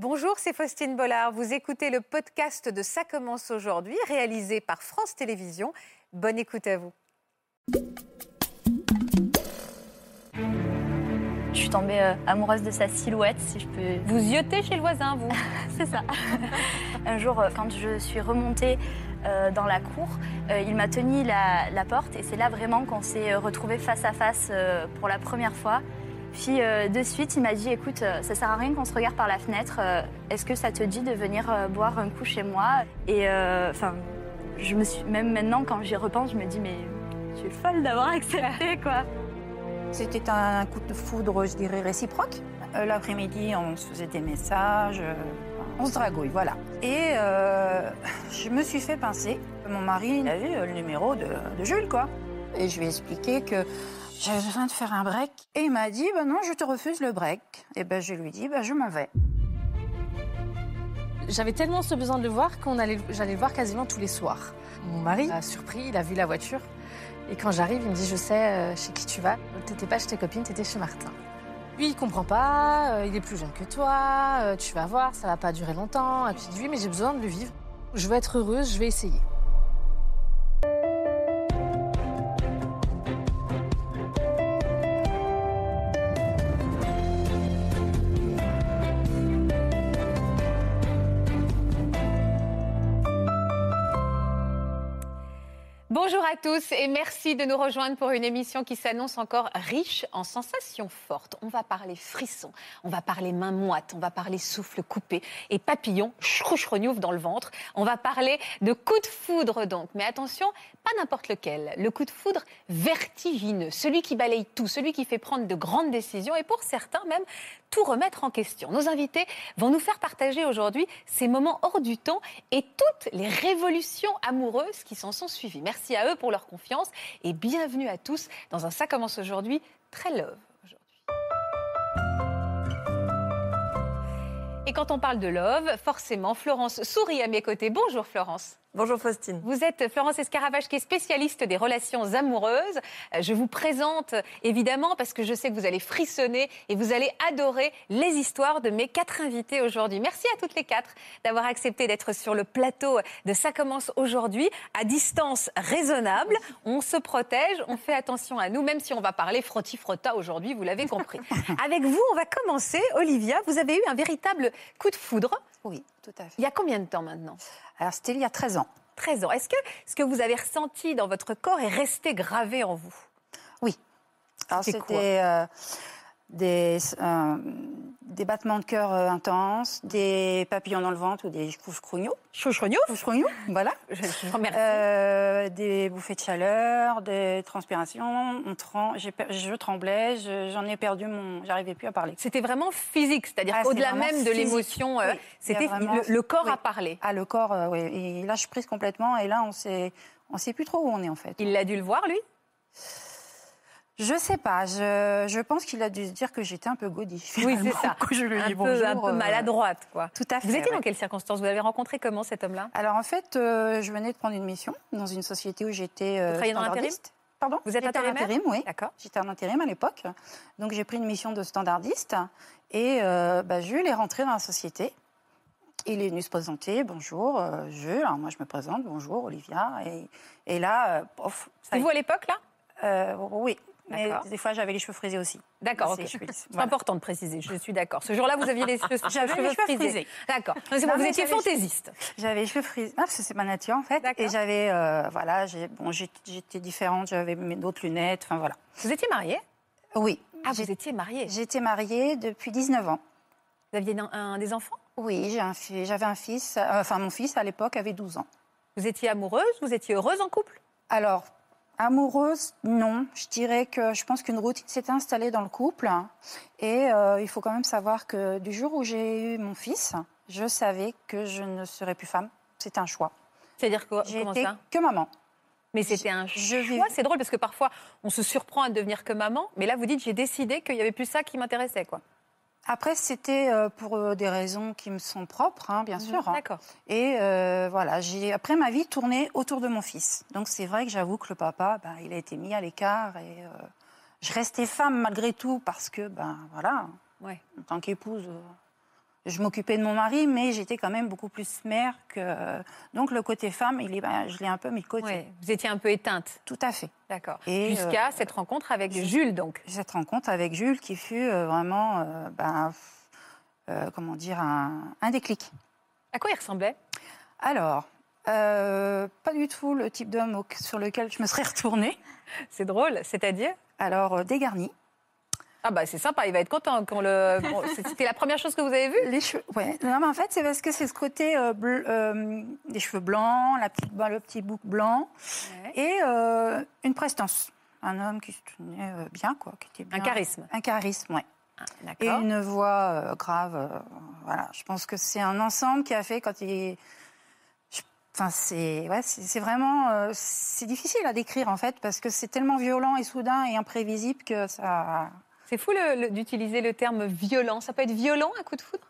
Bonjour, c'est Faustine Bollard. Vous écoutez le podcast de Ça commence aujourd'hui, réalisé par France Télévisions. Bonne écoute à vous. Je suis tombée euh, amoureuse de sa silhouette, si je peux. Vous yotez chez le voisin, vous C'est ça. Un jour, euh, quand je suis remontée euh, dans la cour, il m'a tenu la, la porte et c'est là vraiment qu'on s'est retrouvés face à face pour la première fois. Puis euh, de suite, il m'a dit écoute, euh, ça sert à rien qu'on se regarde par la fenêtre. euh, Est-ce que ça te dit de venir boire un coup chez moi? Et enfin, je me suis même maintenant quand j'y repense, je me dis mais je suis folle d'avoir accepté quoi. C'était un coup de foudre, je dirais, réciproque. L'après-midi, on se faisait des messages, on se dragouille, voilà. Et je me suis fait pincer. Mon mari il a vu le numéro de, de Jules, quoi. Et je lui ai expliqué que j'avais besoin de faire un break. Et il m'a dit, bah non, je te refuse le break. Et ben je lui dit, bah je m'en vais. J'avais tellement ce besoin de le voir qu'on allait, j'allais le voir quasiment tous les soirs. Mon mari a surpris, il a vu la voiture. Et quand j'arrive, il me dit Je sais euh, chez qui tu vas. T'étais pas chez tes copines, t'étais chez Martin. Lui, il comprend pas, euh, il est plus jeune que toi, euh, tu vas voir, ça va pas durer longtemps. Et puis il dit Oui, mais j'ai besoin de le vivre. Je veux être heureuse, je vais essayer. Bonjour à tous et merci de nous rejoindre pour une émission qui s'annonce encore riche en sensations fortes. On va parler frissons, on va parler main moite, on va parler souffle coupé et papillon chrouchrougnouf dans le ventre. On va parler de coup de foudre donc. Mais attention, pas n'importe lequel. Le coup de foudre vertigineux, celui qui balaye tout, celui qui fait prendre de grandes décisions et pour certains même tout remettre en question. Nos invités vont nous faire partager aujourd'hui ces moments hors du temps et toutes les révolutions amoureuses qui s'en sont suivies. Merci à eux pour leur confiance et bienvenue à tous dans un Ça commence aujourd'hui très love. Et quand on parle de love, forcément, Florence sourit à mes côtés. Bonjour Florence. Bonjour Faustine. Vous êtes Florence Escaravage qui est spécialiste des relations amoureuses. Je vous présente évidemment parce que je sais que vous allez frissonner et vous allez adorer les histoires de mes quatre invités aujourd'hui. Merci à toutes les quatre d'avoir accepté d'être sur le plateau de Ça commence aujourd'hui à distance raisonnable. On se protège, on fait attention à nous, même si on va parler frotti-frotta aujourd'hui, vous l'avez compris. Avec vous, on va commencer. Olivia, vous avez eu un véritable coup de foudre. Oui, tout à fait. Il y a combien de temps maintenant Alors, c'était il y a 13 ans. 13 ans. Est-ce que ce que vous avez ressenti dans votre corps est resté gravé en vous? Oui. Alors, C'était euh, des, euh, des battements de cœur euh, intenses, des papillons dans le ventre ou des couches-crougnoux. Chouchrognous Couches-crougnoux, voilà. Je je. Euh, des bouffées de chaleur, des transpirations. On trem- je tremblais, je- j'en ai perdu mon. J'arrivais plus à parler. C'était vraiment physique, c'est-à-dire Ah, vraiment même de l'émotion, euh, c'était vraiment- le, le corps oui. a parlé. Ah, le corps, euh, oui. Il lâche prise complètement. Et là, on sait, on sait plus trop où on est en fait. Il a dû le voir, lui? Je sais pas. Je, je pense qu'il a dû se dire que j'étais un peu gaudie. Oui, c'est ça. quand je lui un dit peu, bonjour, un peu euh, maladroite, quoi. Tout à fait. Vous étiez ouais. dans quelles circonstances? Vous l'avez rencontré comment, cet homme-là? Alors en fait, euh, je venais de prendre une mission dans une société où j'étais euh, Vous travaillez dans l'intérim? Pardon? Vous êtes intérimaire? intérim, oui. D'accord. J'étais en intérim à l'époque. Donc j'ai pris une mission de standardiste et euh, bah, Jules est rentré dans la société. Il est venu se présenter, bonjour euh, Jules, alors moi je me présente, bonjour Olivia. Et, et là, euh, pof, ça C'est y est. vous à l'époque, là? Oui, mais des fois j'avais les cheveux frisés aussi. D'accord, C'est- ok. je suis- C'est voilà. important de préciser, je suis d'accord. Ce jour-là, vous aviez les cheveux, J'avais les cheveux frisés. D'accord. Vous étiez fantaisiste. J'avais les cheveux frisés, ah, parce que c'est ma nature en fait. Et j'avais, euh, voilà, bon, j'étais différente, j'avais d'autres lunettes, enfin voilà. Vous étiez mariée? Oui, Ah, vous étiez mariée. j'étais mariée depuis 19 ans. Vous aviez un- un- des enfants? Oui, un j'avais un fils, euh, enfin mon fils à l'époque avait 12 ans. Vous étiez amoureuse? Vous étiez heureuse en couple? Alors, amoureuse, non. Je dirais que je pense qu'une routine s'était installée dans le couple. Et euh, il faut quand même savoir que du jour où j'ai eu mon fils, je savais que je ne serais plus femme. C'était un choix. C'est-à-dire que, J'ai été ça? que maman. Mais c'était un je choix. C'est drôle parce que parfois on se surprend à devenir que maman, mais là vous dites j'ai décidé qu'il n'y avait plus ça qui m'intéressait quoi. Après, c'était euh, pour euh, des raisons qui me sont propres, hein, bien sûr. hein. D'accord. Et euh, voilà, j'ai après ma vie tournait autour de mon fils. Donc c'est vrai que j'avoue que le papa, ben, il a été mis à l'écart et euh, je restais femme malgré tout parce que ben voilà, Ouais. en tant qu'épouse, je m'occupais de mon mari, mais j'étais quand même beaucoup plus mère que. Donc le côté femme, il est, ben, je l'ai un peu mis de côté. Vous étiez un peu éteinte. Tout à fait. D'accord. Et, Jusqu'à euh, cette rencontre avec Jules, donc. Cette rencontre avec Jules qui fut euh, vraiment, euh, ben, euh, comment dire, un, un déclic. À quoi il ressemblait? Alors, euh, pas du tout le type d'homme sur lequel je me serais retournée. C'est drôle, c'est-à-dire? Alors, euh, dégarni. Ah bah c'est sympa, il va être content quand le. C'était la première chose que vous avez vue? Les cheveux, ouais. Non, mais en fait, c'est parce que c'est ce côté euh, bleu- euh, des cheveux blancs, la petite, bah, le petit bouc blanc et euh, une prestance. Un homme qui se tenait euh, bien, quoi. Qui était Un charisme. Un charisme, oui. Ah, Et une voix grave. voilà. Je pense que c'est un ensemble qui a fait quand il. je- Enfin, c'est ouais, c'est vraiment c'est difficile à décrire en fait parce que c'est tellement violent et soudain et imprévisible que ça. C'est fou d'utiliser le terme violent. Ça peut être violent un coup de foudre?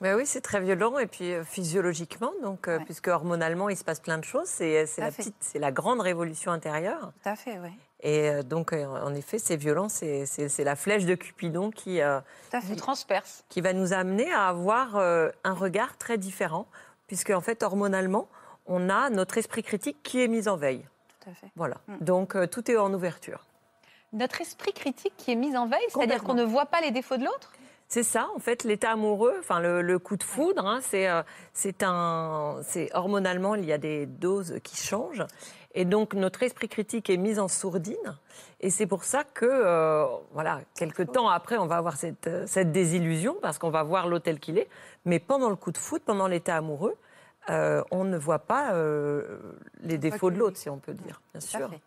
Mais oui, c'est très violent et puis euh, physiologiquement, donc euh, Ouais. puisque hormonalement il se passe plein de choses, c'est à la fait. petite, c'est la grande révolution intérieure. Tout à fait, oui. Et euh, donc euh, en effet, c'est violent, c'est la flèche de Cupidon qui euh, fait. transperce. qui va nous amener à avoir euh, un regard très différent, puisque en fait hormonalement, on a notre esprit critique qui est mis en veille. Tout à fait. Voilà. Mm. Donc euh, tout est en ouverture. Notre esprit critique qui est mis en veille, c'est-à-dire qu'on ne voit pas les défauts de l'autre? C'est ça, en fait, l'état amoureux, enfin le, le coup de foudre, hein, c'est euh, c'est un, c'est hormonalement il y a des doses qui changent, et donc notre esprit critique est mis en sourdine, et c'est pour ça que euh, voilà, quelques temps après, on va avoir cette, euh, cette désillusion parce qu'on va voir l'autre tel qu'il est, mais pendant le coup de foudre, pendant l'état amoureux, euh, on ne voit pas euh, les défauts de l'autre, si on peut dire, bien Tout à sûr. fait.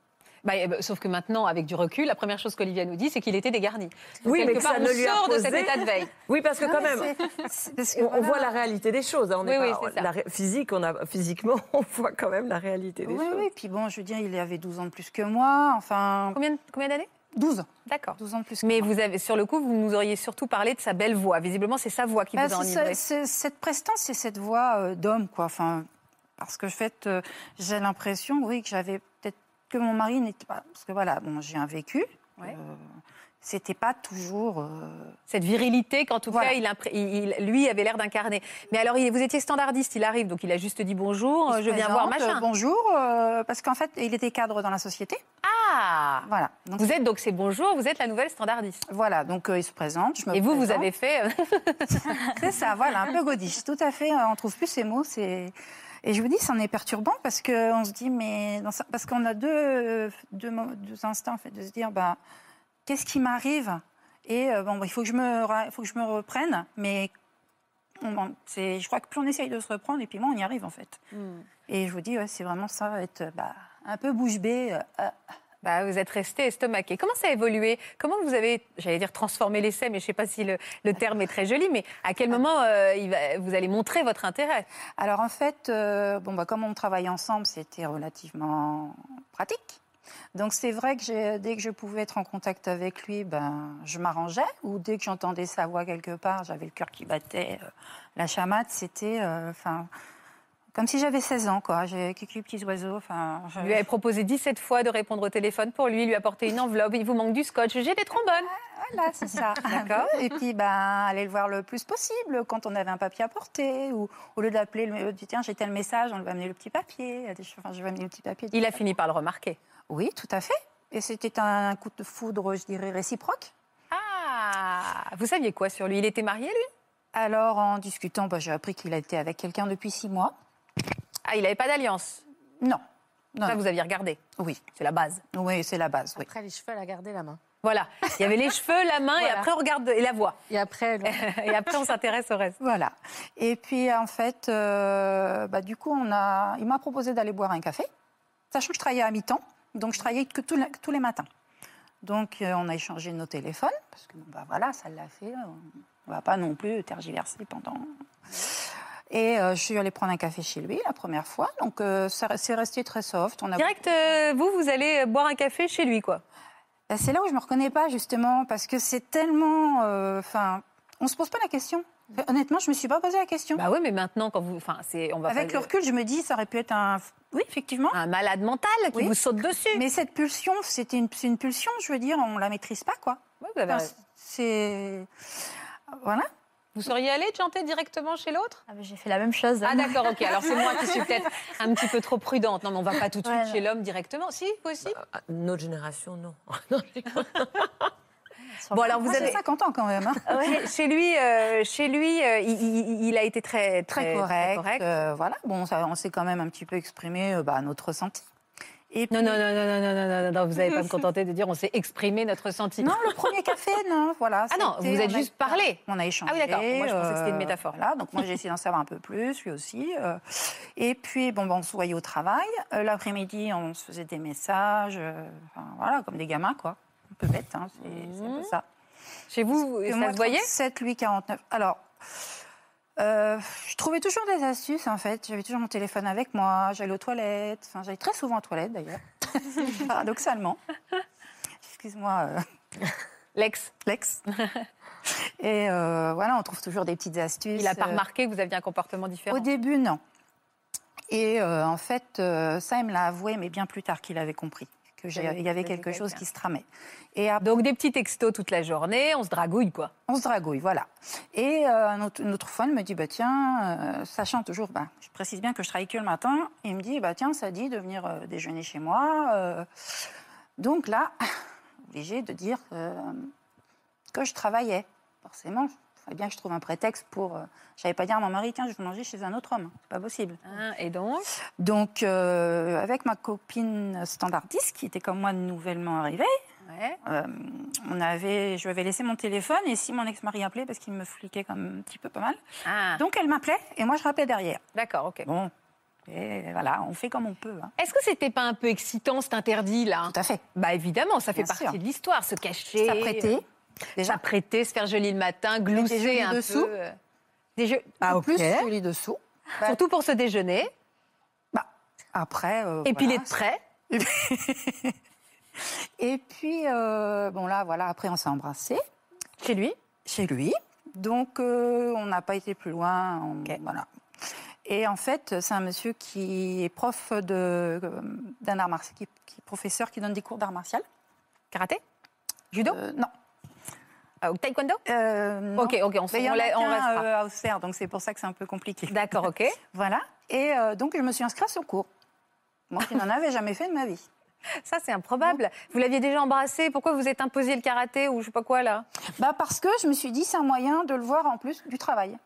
Bah, eh ben, sauf que maintenant, avec du recul, la première chose qu'Olivia nous dit, c'est qu'il était dégarni. Donc, Oui, mais que part, ça on ne lui a sort de cet état de veille. Oui, parce que Non, quand mais même, c'est- c'est parce que On, voit la réalité des choses. hein, On est Oui, pas- la ré- physique, on a, physiquement, on voit quand même la réalité des Oui, choses. oui, puis bon, je veux dire, il avait 12 ans de plus que moi, enfin, Combien, combien d'années? 12, D'accord. 12 ans de plus que Mais moi. vous avez, sur le coup, vous nous auriez surtout parlé de sa belle voix. Visiblement, c'est sa voix qui Bah, vous a c'est- enivré. c'est- Cette prestance, c'est cette voix euh, d'homme, quoi, enfin, parce que, en fait, euh, j'ai l'impression, oui, que j'avais peut-être que mon mari n'était pas, parce que voilà, bon, j'ai un vécu, Ouais. euh, c'était pas toujours... euh, Cette virilité qu'en tout Voilà. cas, il, impré- il- il- lui avait l'air d'incarner. Mais alors, il- vous étiez standardiste, il arrive, donc il a juste dit bonjour, je viens voir machin. bonjour, euh, parce qu'en fait, il était cadre dans la société, Ah voilà. Donc, Vous êtes donc c'est bonjour, vous êtes la nouvelle standardiste. voilà, donc euh, il se présente, je me Et vous, vous avez fait. C'est ça, voilà, un peu godiche, tout à fait. On trouve plus ces mots. C'est et je vous dis, c'en est perturbant parce que on se dit, mais dans ça- parce qu'on a deux, euh, deux, instincts en fait, de se dire, bah, qu'est-ce qui m'arrive? Et euh, bon, bah, il faut que je me, faut que je me reprenne, mais on- je crois que plus on essaye de se reprendre, et puis moins on y arrive en fait. Et je vous dis, ouais, c'est vraiment ça, être bah, un peu bouche bée. euh, euh, Bah, vous êtes resté estomaqué. Comment ça a évolué? Comment vous avez, j'allais dire, transformé l'essai, mais je ne sais pas si le, terme est très joli, mais à quel moment euh, vous allez montrer votre intérêt? Alors en fait, euh, bon, bah, comme on travaille ensemble, c'était relativement pratique. Donc c'est vrai que dès que je pouvais être en contact avec lui, ben, je m'arrangeais. Ou dès que j'entendais sa voix quelque part, j'avais le cœur qui battait, euh, la chamade, c'était comme si j'avais 16 ans. Quoi. J'ai quelques petits oiseaux. Enfin, je- lui avez proposé 17 fois de répondre au téléphone pour lui, lui apporter une enveloppe, il vous manque du scotch, j'ai des trombones. Voilà, c'est ça. D'accord. Et puis, ben, aller le voir le plus possible quand on avait un papier à porter. Ou au lieu d'appeler, le- tiens, j'ai tel message, on lui va amener le petit papier. Enfin, je vais amener le petit papier. Il a fini par le remarquer. Oui, tout à fait. Et c'était un coup de foudre, je dirais, réciproque. Ah Vous saviez quoi sur lui? Il était marié, lui? Alors, en discutant, bah, j'ai appris qu'il était avec quelqu'un depuis six mois. Ah, il n'avait pas d'alliance. Non. Non, Ça, non. vous aviez regardé. Oui, C'est la base. oui c'est la base. Oui. Après les cheveux, elle a gardé la main. Voilà. Il y avait les cheveux, la main, et après on regarde et la voix. Et après, Et après on s'intéresse au reste. Voilà. Et puis, en fait, euh, bah, du coup, on a... il m'a proposé d'aller boire un café, sachant que je travaillais à mi-temps. Donc, je travaillais que tous les, tous les matins. Donc, euh, on a échangé nos téléphones, parce que, bon, bah, voilà, ça l'a fait. On ne va pas non plus tergiverser pendant... Et euh, je suis allée prendre un café chez lui la première fois. Donc, euh, c'est resté très soft. On a Direct, euh, vous, vous allez boire un café chez lui, quoi. Ben, C'est là où je me reconnais pas justement parce que c'est tellement, enfin, on se pose pas la question. Honnêtement, je me suis pas posé la question. Bah oui, mais maintenant, quand vous. Enfin, c'est. On va Avec pas- le recul, je me dis, ça aurait pu être un, oui, effectivement. Un malade mental qui Oui. vous saute dessus. Mais cette pulsion, c'était une, c'est une pulsion, je veux dire, on la maîtrise pas, quoi. Oui, Enfin, raison. c'est, voilà. Vous seriez allé chanter directement chez l'autre? Ah, mais J'ai fait la même chose. Ah d'accord, ok. Alors c'est moi qui suis peut-être un petit peu trop prudente. Non, mais on va pas tout de suite Ouais, chez l'homme directement. Si, vous aussi? Ah, Notre génération, non. Non, je rigole. Bon, alors vous avez... 50 ans quand même. hein. Chez- Chez lui, euh, chez lui euh, il, il- il a été très, Très, correct. euh, voilà, bon, ça, on s'est quand même un petit peu exprimé euh, bah, notre ressenti. Et Non, puis- non, non, non, non, non, non, non, non, vous n'allez pas me contenter de dire on s'est exprimé notre ressenti. Non, le premier café, non, voilà. Ah non, vous êtes a- juste parlé. On a échangé. Ah oui, d'accord. Moi, je pensais que c'était une euh, métaphore. Voilà, donc moi, j'ai essayé d'en savoir un peu plus, lui aussi. euh. et puis, bon, ben, on se voyait au travail. Euh, L'après-midi, on se faisait des messages, enfin, voilà, comme des gamins, quoi. Un peu bête, hein, c'est un peu ça. Chez vous, ça moi, se voyait? 37, lui, 49. Alors, euh, je trouvais toujours des astuces, en fait. J'avais toujours mon téléphone avec moi, j'allais aux toilettes. Enfin, j'allais très souvent aux toilettes, d'ailleurs. Paradoxalement. Excuse-moi, euh, L'ex, Lex. Et euh, voilà, on trouve toujours des petites astuces. il n'a pas remarqué que vous aviez un comportement différent Au début, non. Et en fait, ça, il me l'a avoué, mais bien plus tard qu'il avait compris avez- y avait quelque chose quelqu'un. qui se tramait. Et après, Donc des petits textos toute la journée, on se dragouille quoi. on se dragouille, voilà. Et euh, fois, il me dit, bah, tiens, euh, sachant toujours, bah, je précise bien que je travaille que le matin, il me dit, bah, tiens, ça dit de venir euh, déjeuner chez moi. donc là, obligé de dire que je travaillais. Forcément, fallait bien que je trouve un prétexte pour... Euh, J'allais pas dire à mon mari, tiens, je vais manger chez un autre homme. C'est pas possible. Hein, et donc? Donc, euh, avec ma copine standardiste, qui était comme moi nouvellement arrivée, Ouais. euh, on avait, je lui avais laissé mon téléphone et si mon ex-mari appelait, parce qu'il me fliquait quand même un petit peu pas mal, Ah, donc elle m'appelait et moi je rappelais derrière. d'accord, ok. Bon, et voilà, on fait comme on peut. hein. Est-ce que c'était pas un peu excitant cet interdit là? Tout à fait. Bah évidemment, ça fait Bien partie sûr. de l'histoire, se cacher, S'apprêter, déjà. s'apprêter, se faire joli le matin, glousser un dessous. peu. euh, Des jeux. En Ah, ok. plus, je lis dessous. Bah, Surtout pour ce déjeuner. bah, après. euh, Et puis il voilà, est prêt. Et puis, euh, bon là, voilà, après on s'est embrassés. Chez lui? chez lui. Donc, euh, on n'a pas été plus loin. on-. Voilà. Et en fait, c'est un monsieur qui est prof de- d'un art martial, qui, qui est professeur qui donne des cours d'art martial. Karaté? Judo? Euh, Non. Ah, ou Taekwondo? Euh. Ok, ok, on, se- on la- on qu'un, reste pas. euh, à Auxerre, donc c'est pour ça que c'est un peu compliqué. D'accord, ok. Voilà. Et euh, donc, je me suis inscrite à son cours. Moi qui n'en avais jamais fait de ma vie. Ça, c'est improbable. Vous l'aviez déjà embrassé. Pourquoi vous êtes imposé le karaté ou je sais pas quoi là? Bah parce que je me suis dit, c'est un moyen de le voir en plus du travail.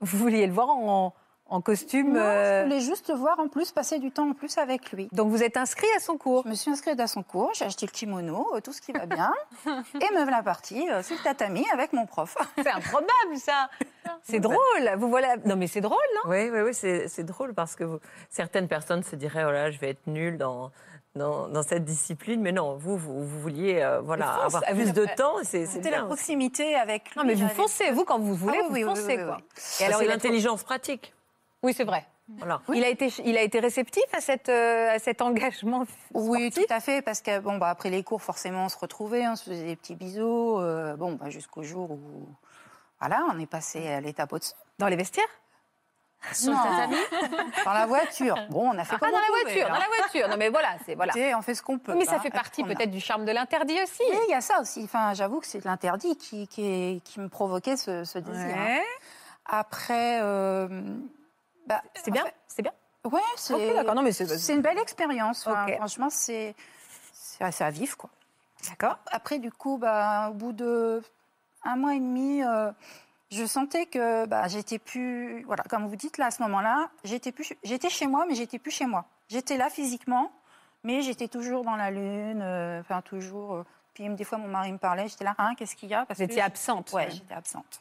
Vous vouliez le voir en, en costume. Non, euh, je voulais juste le voir en plus, passer du temps en plus avec lui. Donc vous êtes inscrit à son cours. Je me suis inscrite à son cours, j'ai acheté le kimono, euh, tout ce qui va bien. et me voilà partie euh, sur le tatami avec mon prof. C'est improbable ça. C'est drôle. Vous voilà. Non mais c'est drôle, non? Oui, oui, oui, c'est c'est drôle parce que vous- certaines personnes se diraient, oh là, je vais être nulle dans, dans, dans cette discipline, mais non, vous, vous, vous vouliez euh, voilà, fonce, avoir plus de temps, c'est c'est C'était la proximité avec lui. Non mais vous foncez. Vous quand vous voulez, Ah oui, vous oui, foncez oui, quoi. oui. Et C'est alors, a l'intelligence pratique. Oui, c'est vrai. Voilà. Il, a été, il a été réceptif à, cette, euh, à cet engagement Oui, sportif tout à fait, parce que bon, bah, après les cours, forcément, on se retrouvait, on se faisait des petits bisous, euh, bon, bah, jusqu'au jour où, voilà, on est passé à l'étape au-dessus. dans les vestiaires? Sur le tatami? Dans la voiture. Bon, on a fait Ah, comme dans on la pouvait, voiture, hein. dans la voiture. Non mais voilà, c'est voilà. On fait ce qu'on peut. Mais ça hein, fait partie peut-être du charme de l'interdit aussi. Il y a ça aussi. Enfin, j'avoue que c'est l'interdit qui, qui, me provoquait ce, ce désir. hein. Ouais. Après, euh, bah, C'est en bien, fait, c'est bien. Ouais, c'est une belle expérience. Enfin. Franchement, c'est assez à vivre, quoi. d'accord. Après, du coup, bah, au bout de un mois et demi, euh, je sentais que bah, j'étais plus. Voilà, comme vous dites là, à ce moment-là, j'étais plus. J'étais chez moi, mais j'étais plus chez moi. J'étais là physiquement, mais j'étais toujours dans la lune. euh, Enfin, toujours. euh, puis des fois, mon mari me parlait. J'étais là, hein, qu'est-ce qu'il y a? Parce étiez absente. Ouais, j'étais absente.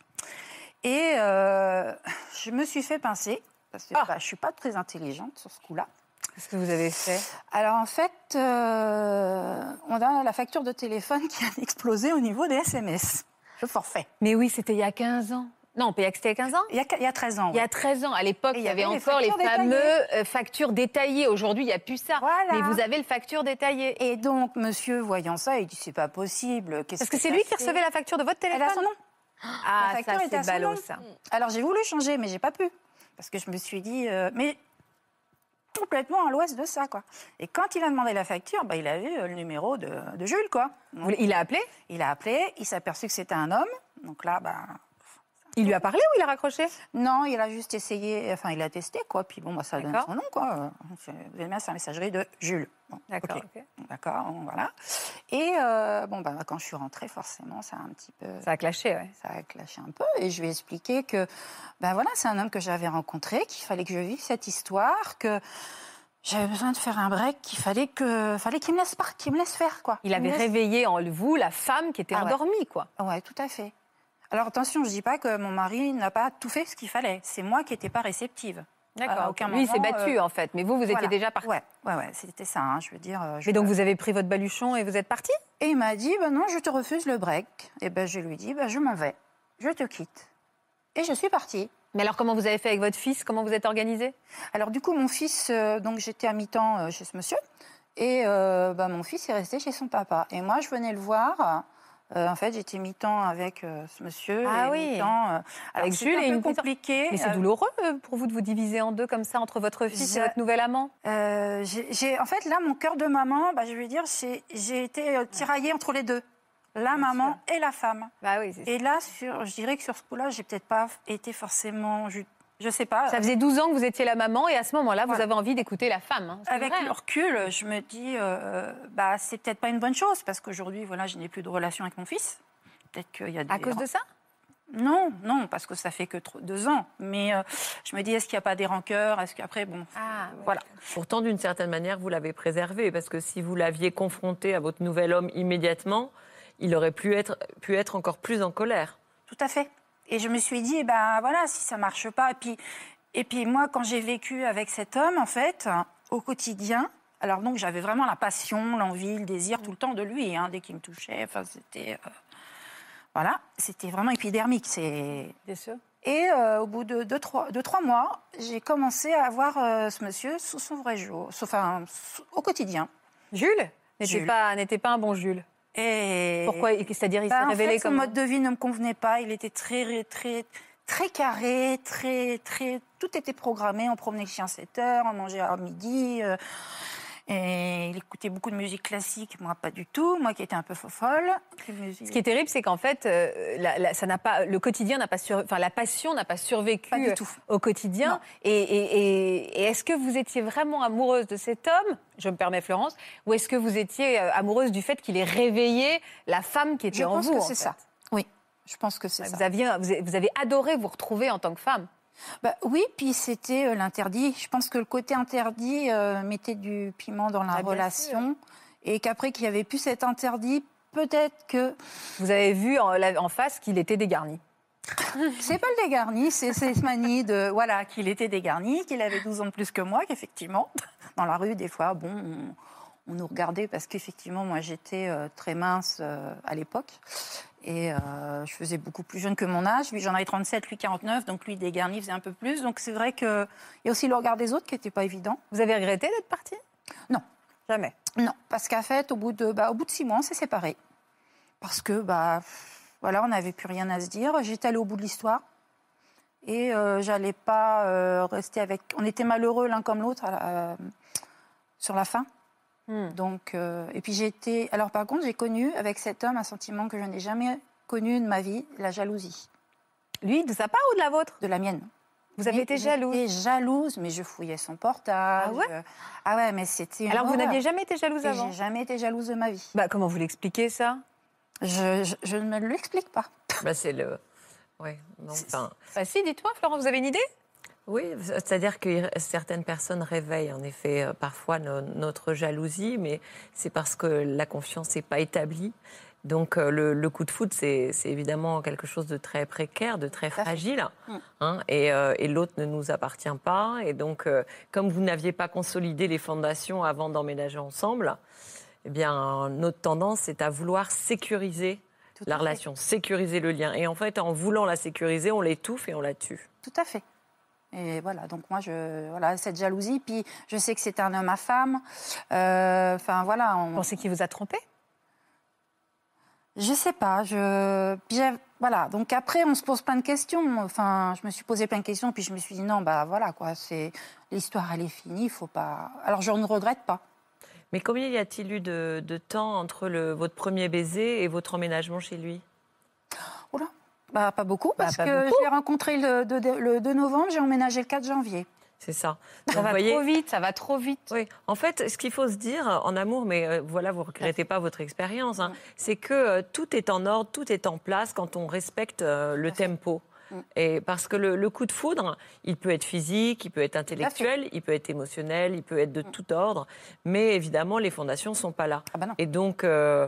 Et je me suis fait pincer, parce que Ah. je ne suis pas très intelligente sur ce coup-là. Qu'est-ce que vous avez fait? Alors en fait, euh, on a la facture de téléphone qui a explosé au niveau des SMS, le forfait. Mais oui, c'était il y a 15 ans. Non, que c'était il y a 15 ans? Il y a, il y a 13 ans. Il y a ouais. 13 ans, à l'époque, il y avait encore les fameux détaillées. euh, factures détaillées. Aujourd'hui, il n'y a plus ça. Voilà. Mais vous avez le facture détaillée. Et donc, monsieur, voyant ça, il dit c'est pas possible. Parce que c'est lui qui recevait la facture de votre Elle téléphone a son nom. Ah, La facture ça, c'est ballot, ça. Alors j'ai voulu changer, mais j'ai pas pu. Parce que je me suis dit, euh, mais complètement à l'ouest de ça, quoi. Et quand il a demandé la facture, bah, il a vu euh, le numéro de, de Jules, quoi. Il a appelé? Il a appelé, il s'est aperçu que c'était un homme. Donc là, bah, Il lui a parlé ou il a raccroché? Non, il a juste essayé, enfin, il a testé, quoi. Puis bon, bah, ça donne son nom, quoi. Vous allez bien, c'est messagerie de Jules. Bon, D'accord. D'accord, voilà. Et euh, bon, bah, quand je suis rentrée, forcément, ça a un petit peu. Ça a clashé, ouais. ça a clashé un peu et je lui ai expliqué que ben voilà, c'est un homme que j'avais rencontré, qu'il fallait que je vive cette histoire, que j'avais besoin de faire un break, qu'il fallait que fallait qu'il me laisse qu'il me laisse faire quoi. Il avait laisse- réveillé en vous la femme qui était Ah ouais. endormie, quoi. Ouais, tout à fait. Alors attention, je dis pas que mon mari n'a pas tout fait ce qu'il fallait, c'est moi qui n'étais pas réceptive. À aucun Lui, il s'est battu, euh, en fait. Mais vous, vous étiez Voilà. déjà parti. Ouais, ouais, ouais, c'était ça, hein, je veux dire. euh, je- Mais donc, vous avez pris votre baluchon et vous êtes parti? Et il m'a dit, ben non, je te refuse le break. Et ben je lui dis, ben je m'en vais, je te quitte. Et je suis partie. Mais alors, comment vous avez fait avec votre fils? Comment vous êtes organisé? Alors du coup, mon fils, euh, donc j'étais à mi-temps euh, chez ce monsieur, et euh, bah, mon fils est resté chez son papa. Et moi, je venais le voir. Euh, en fait, j'étais mi-temps avec euh, ce monsieur. Ah et oui. mi-temps, euh, Avec Jules et un peu une petite- compliqué. Mais c'est douloureux pour vous de vous diviser en deux comme ça entre votre fils et votre nouvel amant? J'ai- j'ai- en fait, là, mon cœur de maman, bah, je veux dire, j'ai j'ai été tiraillée entre les deux. La maman et la femme. Bah oui, c'est ça. Et là, sur, je dirais que sur ce coup-là, j'ai peut-être pas été forcément... Je, sais pas. Ça faisait 12 ans que vous étiez la maman et à ce moment-là, vous Voilà. avez envie d'écouter la femme. hein. Avec vrai, le hein. recul, je me dis, euh, bah, c'est peut-être pas une bonne chose parce qu'aujourd'hui, voilà, je n'ai plus de relation avec mon fils. Peut-être qu'il y a des... À cause de ça? Non, non, parce que ça fait que deux ans. Mais euh, je me dis, est-ce qu'il n'y a pas des rancœurs? Est-ce qu'après, bon, Ah, voilà. Pourtant, d'une certaine manière, vous l'avez préservé, parce que si vous l'aviez confronté à votre nouvel homme immédiatement, il aurait pu être, pu être encore plus en colère. Tout à fait. Et je me suis dit, eh ben voilà, si ça marche pas. Et puis, et puis moi, quand j'ai vécu avec cet homme, en fait, au quotidien, alors donc j'avais vraiment la passion, l'envie, le désir tout le temps de lui, hein, dès qu'il me touchait. Enfin, c'était, euh, voilà, c'était vraiment épidermique. C'est Bien sûr. Et euh, au bout de deux, trois, deux, trois mois, j'ai commencé à voir euh, ce monsieur sous son vrai jour, enfin, au quotidien. Jules? N'était pas, n'était pas un bon Jules? Et Pourquoi C'est-à-dire, il Bah, s'est en révélé fait, son comme. mode de vie ne me convenait pas. Il était très, très, très carré, très, très. Tout était programmé. On promenait le chien à 7 heures, on mangeait à midi. euh, et il écoutait beaucoup de musique classique, moi pas du tout. Moi qui étais un peu musiques- Ce qui est terrible, c'est qu'en fait, euh, la- la- ça n'a pas, le quotidien n'a pas sur, enfin, la passion n'a pas survécu Pas du tout. au quotidien. Non. Et, et- et- et est-ce que vous étiez vraiment amoureuse de cet homme? Je me permets, Florence, ou est-ce que vous étiez euh, amoureuse du fait qu'il ait réveillé la femme qui était Je en pense vous que en c'est fait? ça. Oui, je pense que c'est ça. Vous aviez, vous avez adoré vous retrouver en tant que femme. Bah, oui, puis c'était euh, l'interdit. Je pense que le côté interdit euh, mettait du piment dans la Ah, bien relation. Et qu'après qu'il n'y avait plus cet interdit, peut-être que. Vous avez vu en, face qu'il était dégarni. C'est pas le dégarni, c'est cette manie de. Voilà, qu'il était dégarni, qu'il avait 12 ans de plus que moi, qu'effectivement, dans la rue, des fois, bon, on, on nous regardait parce qu'effectivement, moi, j'étais euh, très mince à l'époque. Et euh, je faisais beaucoup plus jeune que mon âge. Lui, j'en avais 37, lui 49, donc lui, dégarni, faisait un peu plus. Donc c'est vrai qu'il y a aussi le regard des autres qui n'était pas évident. Vous avez regretté d'être partie Non. Jamais? Non, parce qu'en fait, au bout de, bah, au bout de six mois, on s'est séparés. Parce que, bah, voilà, on n'avait plus rien à se dire. J'étais allée au bout de l'histoire. Et euh, j'allais pas euh, rester avec. On était malheureux l'un comme l'autre euh, sur la fin. Hmm. Donc, euh, et puis j'ai été. Alors, par contre, j'ai connu avec cet homme un sentiment que je n'ai jamais connu de ma vie la jalousie, Lui, de sa part ou de la vôtre? De la mienne. Vous avez Mais été jalouse J'étais jalouse, mais je fouillais son portable. Ah ouais? Je- Ah ouais, mais c'était. Alors vous n'aviez jamais été jalouse avant? J'ai jamais été jalouse de ma vie. bah, Comment vous l'expliquez ça? Je, je, je ne l'explique pas. Bah, c'est le. Ouais, non, enfin, Bah si, dites-moi, Florence, vous avez une idée? Oui, c'est-à-dire que certaines personnes réveillent en effet euh, parfois no- notre jalousie, mais c'est parce que la confiance n'est pas établie. Donc euh, le, le coup de foudre, c'est c'est évidemment quelque chose de très précaire, de très fragile, Mm. hein, et, euh, et l'autre ne nous appartient pas. Et donc, euh, comme vous n'aviez pas consolidé les fondations avant d'emménager ensemble, eh bien, notre tendance est à vouloir sécuriser Tout la fait. relation, sécuriser le lien. Et en fait, en voulant la sécuriser, on l'étouffe et on la tue. Tout à fait. Et voilà, donc moi, je, voilà, cette jalousie. Puis je sais que c'est un homme à femme. Euh, Enfin, voilà. Vous On, pensez qu'il vous a trompé? Je sais pas. Je, puis voilà. Donc après, on se pose plein de questions. Enfin, je me suis posé plein de questions. Puis je me suis dit, non, bah voilà, quoi. C'est, l'histoire, elle est finie. Faut pas. Alors, je ne regrette pas. Mais combien y a-t-il eu de, de temps entre le, votre premier baiser et votre emménagement chez lui? Bah, pas beaucoup, parce pas que beaucoup. je l'ai rencontré le 2, le 2 novembre, j'ai emménagé le 4 janvier. C'est ça. Ça va voyez, trop vite, ça va trop vite. Oui, en fait, ce qu'il faut se dire en amour, mais euh, voilà, vous regrettez pas votre expérience, hein, c'est que euh, tout est en ordre, tout est en place quand on respecte euh, le tempo. Et parce que le, le coup de foudre, il peut être physique, il peut être intellectuel, il peut être émotionnel, il peut être de tout ordre, mais évidemment, les fondations sont pas là. Ah bah. Et donc, euh,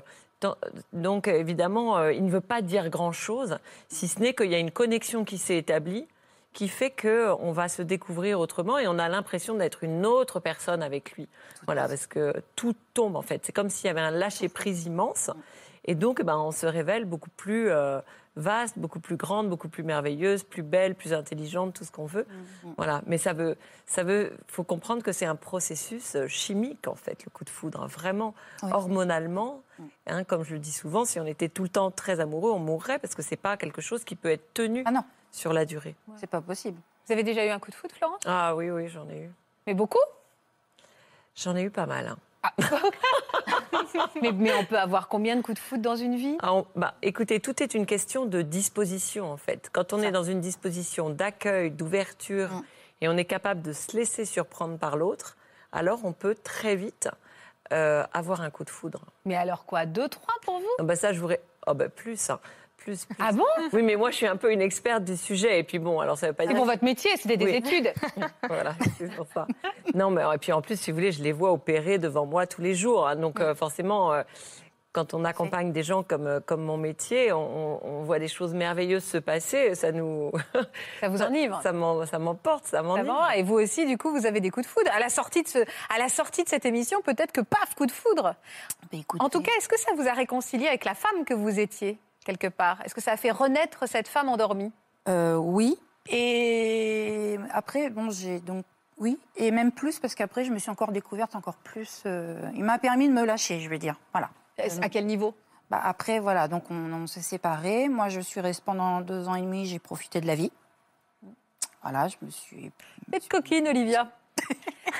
donc évidemment, euh, il ne veut pas dire grand-chose, si ce n'est qu'il y a une connexion qui s'est établie, qui fait que on va se découvrir autrement et on a l'impression d'être une autre personne avec lui. Voilà, parce que tout tombe en fait. C'est comme s'il y avait un lâcher prise immense, et donc ben, on se révèle beaucoup plus euh, vaste, beaucoup plus grande, beaucoup plus merveilleuse, plus belle, plus intelligente, tout ce qu'on veut. Voilà, mais ça veut, ça veut, faut comprendre que c'est un processus euh, chimique en fait, le coup de foudre, hein. vraiment Oui. hormonalement. hein, comme je le dis souvent, si on était tout le temps très amoureux, on mourrait parce que c'est pas quelque chose qui peut être tenu Ah non, sur la durée. c'est pas possible. Vous avez déjà eu un coup de foudre, Florence Ah oui, oui, j'en ai eu. Mais beaucoup? J'en ai eu pas mal. hein. mais, mais on peut avoir combien de coups de foudre dans une vie? Ah, on- bah, écoutez, tout est une question de disposition en fait. Quand on est dans une disposition d'accueil, d'ouverture, Mm. et on est capable de se laisser surprendre par l'autre, alors on peut très vite euh, avoir un coup de foudre. Mais alors quoi? Deux, trois pour vous? Ah bah ça, je voudrais. Oh bah plus, hein. Plus, plus. Ah bon? Oui, mais moi, je suis un peu une experte du sujet. Et puis bon, alors ça veut pas C'est dire. pour votre métier, c'était des Oui. études. Voilà, c'est pour ça. Non, mais et puis en plus, si vous voulez, je les vois opérer devant moi tous les jours. hein. donc euh, forcément, euh, quand on accompagne des gens comme, euh, comme mon métier, on, voit des choses merveilleuses se passer. Ça nous. Ça vous enivre Ça m'en- ça m'emporte, ça m'enivre. Et vous aussi, du coup, vous avez des coups de foudre. À la sortie de, ce- à la sortie de cette émission, peut-être que paf, coup de foudre. Bah, écoutez, En tout cas, est-ce que ça vous a réconcilié avec la femme que vous étiez, quelque part Est-ce que ça a fait renaître cette femme endormie? Euh, oui. Et après, bon, j'ai donc. Oui, et même plus, parce qu'après, je me suis encore découverte encore plus. euh, il m'a permis de me lâcher, je vais dire. Voilà. Est-ce- À quel niveau? Bah, après, voilà, donc on, on s'est séparés. Moi, je suis restée pendant deux ans et demi, j'ai profité de la vie. Voilà, je me suis. Petite coquine, Olivia?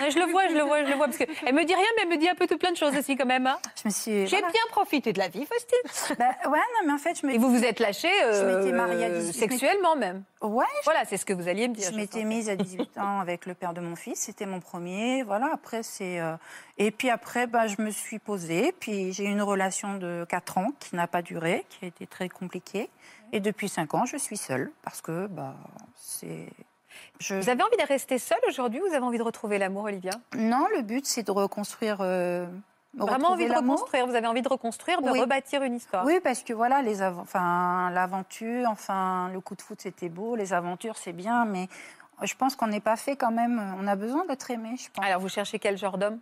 Je le vois, je le vois, je le vois. Parce qu'elle me dit rien, mais elle me dit un peu tout plein de choses aussi, quand même. hein. Je me suis. J'ai voilà. bien profité de la vie, Faustine. Bah, ouais, non, mais en fait, je me. Et vous vous êtes lâchée mariée euh, 18 sexuellement même. Ouais, Voilà, c'est ce que vous alliez me dire. Je m'étais mise à 18 ans avec le père de mon fils, c'était mon premier. Voilà, après c'est euh, et puis après bah, je me suis posée, puis j'ai eu une relation de 4 ans qui n'a pas duré, qui a été très compliquée. Et depuis 5 ans, je suis seule parce que bah c'est je... Vous avez envie de rester seule aujourd'hui ou vous avez envie de retrouver l'amour, Olivia? Non, le but c'est de reconstruire euh, Vraiment envie de reconstruire Vous avez envie de reconstruire, de Oui. rebâtir une histoire Oui, parce que voilà, les enfin, l'aventure, enfin, le coup de foot, c'était beau, les aventures, c'est bien, mais je pense qu'on n'est pas fait quand même. On a besoin d'être aimé, je pense. Alors, vous cherchez quel genre d'homme?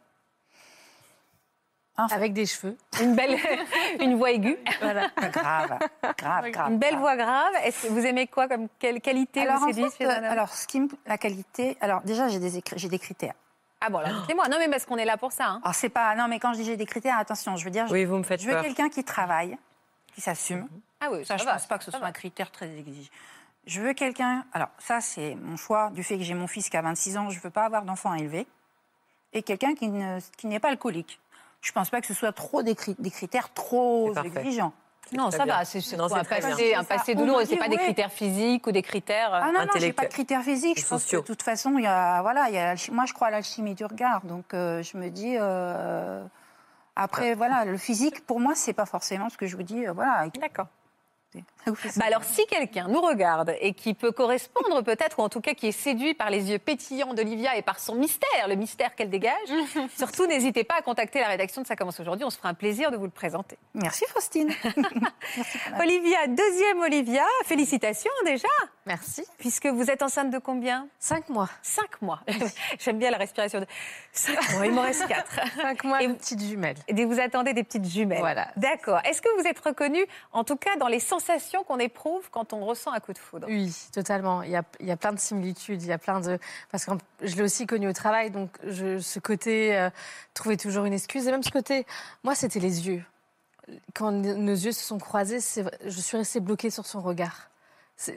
Avec des cheveux. Une belle, une voix aiguë, Voilà. grave, grave, grave. une belle grave. voix grave. Est-ce que vous aimez quoi comme quelle qualité Alors, vous en fait, euh, alors, ce qui me- la qualité, alors déjà, j'ai des, écri- j'ai des critères. Ah bon, alors dites-moi. Non, mais parce qu'on est là pour ça. hein. Alors, c'est pas, non, mais quand je dis j'ai des critères, attention, je veux dire, je- Oui, vous me faites je veux peur. quelqu'un qui travaille, qui s'assume. Ah oui, Ça, je va, pense pas que ce soit va. un critère très exigeant. Je veux quelqu'un. Alors, ça, c'est mon choix du fait que j'ai mon fils qui a 26 ans. Je veux pas avoir d'enfant à élever. Et quelqu'un qui ne- qui n'est pas alcoolique. Je pense pas que ce soit trop des, cri- des critères trop exigeants. Non, ça bien. va. C'est un bien. passé, un passé douloureux. me C'est pas des critères physiques ou des critères. euh, Ah non, non, j'ai pas de critères physiques. Je pense que de toute façon, il y a, voilà, il y a, l'alchi- moi, je crois à l'alchimie du regard. Donc, euh, je me dis. euh, après, voilà, le physique, pour moi, c'est pas forcément ce que je vous dis. euh, voilà. D'accord. Bah alors, si quelqu'un nous regarde et qui peut correspondre peut-être, ou en tout cas qui est séduit par les yeux pétillants d'Olivia et par son mystère, le mystère qu'elle dégage, surtout n'hésitez pas à contacter la rédaction de Ça commence aujourd'hui. On se fera un plaisir de vous le présenter. Merci, Faustine. Olivia, deuxième Olivia, félicitations déjà, Merci. puisque vous êtes enceinte de combien? Cinq mois. Cinq mois. J'aime bien la respiration de cinq mois. Il m'en reste quatre. Cinq mois Et- de petite jumelle. Et vous attendez des petites jumelles. Voilà. D'accord. Est-ce que vous êtes reconnue, en tout cas, dans les sensations qu'on éprouve quand on ressent un coup de foudre Oui, totalement. Il y, a, il y a plein de similitudes. Il y a plein de. Parce que je l'ai aussi connu au travail, donc je, ce côté euh, trouver toujours une excuse. Et même ce côté, moi, c'était les yeux. Quand nos yeux se sont croisés, je suis restée bloquée sur son regard.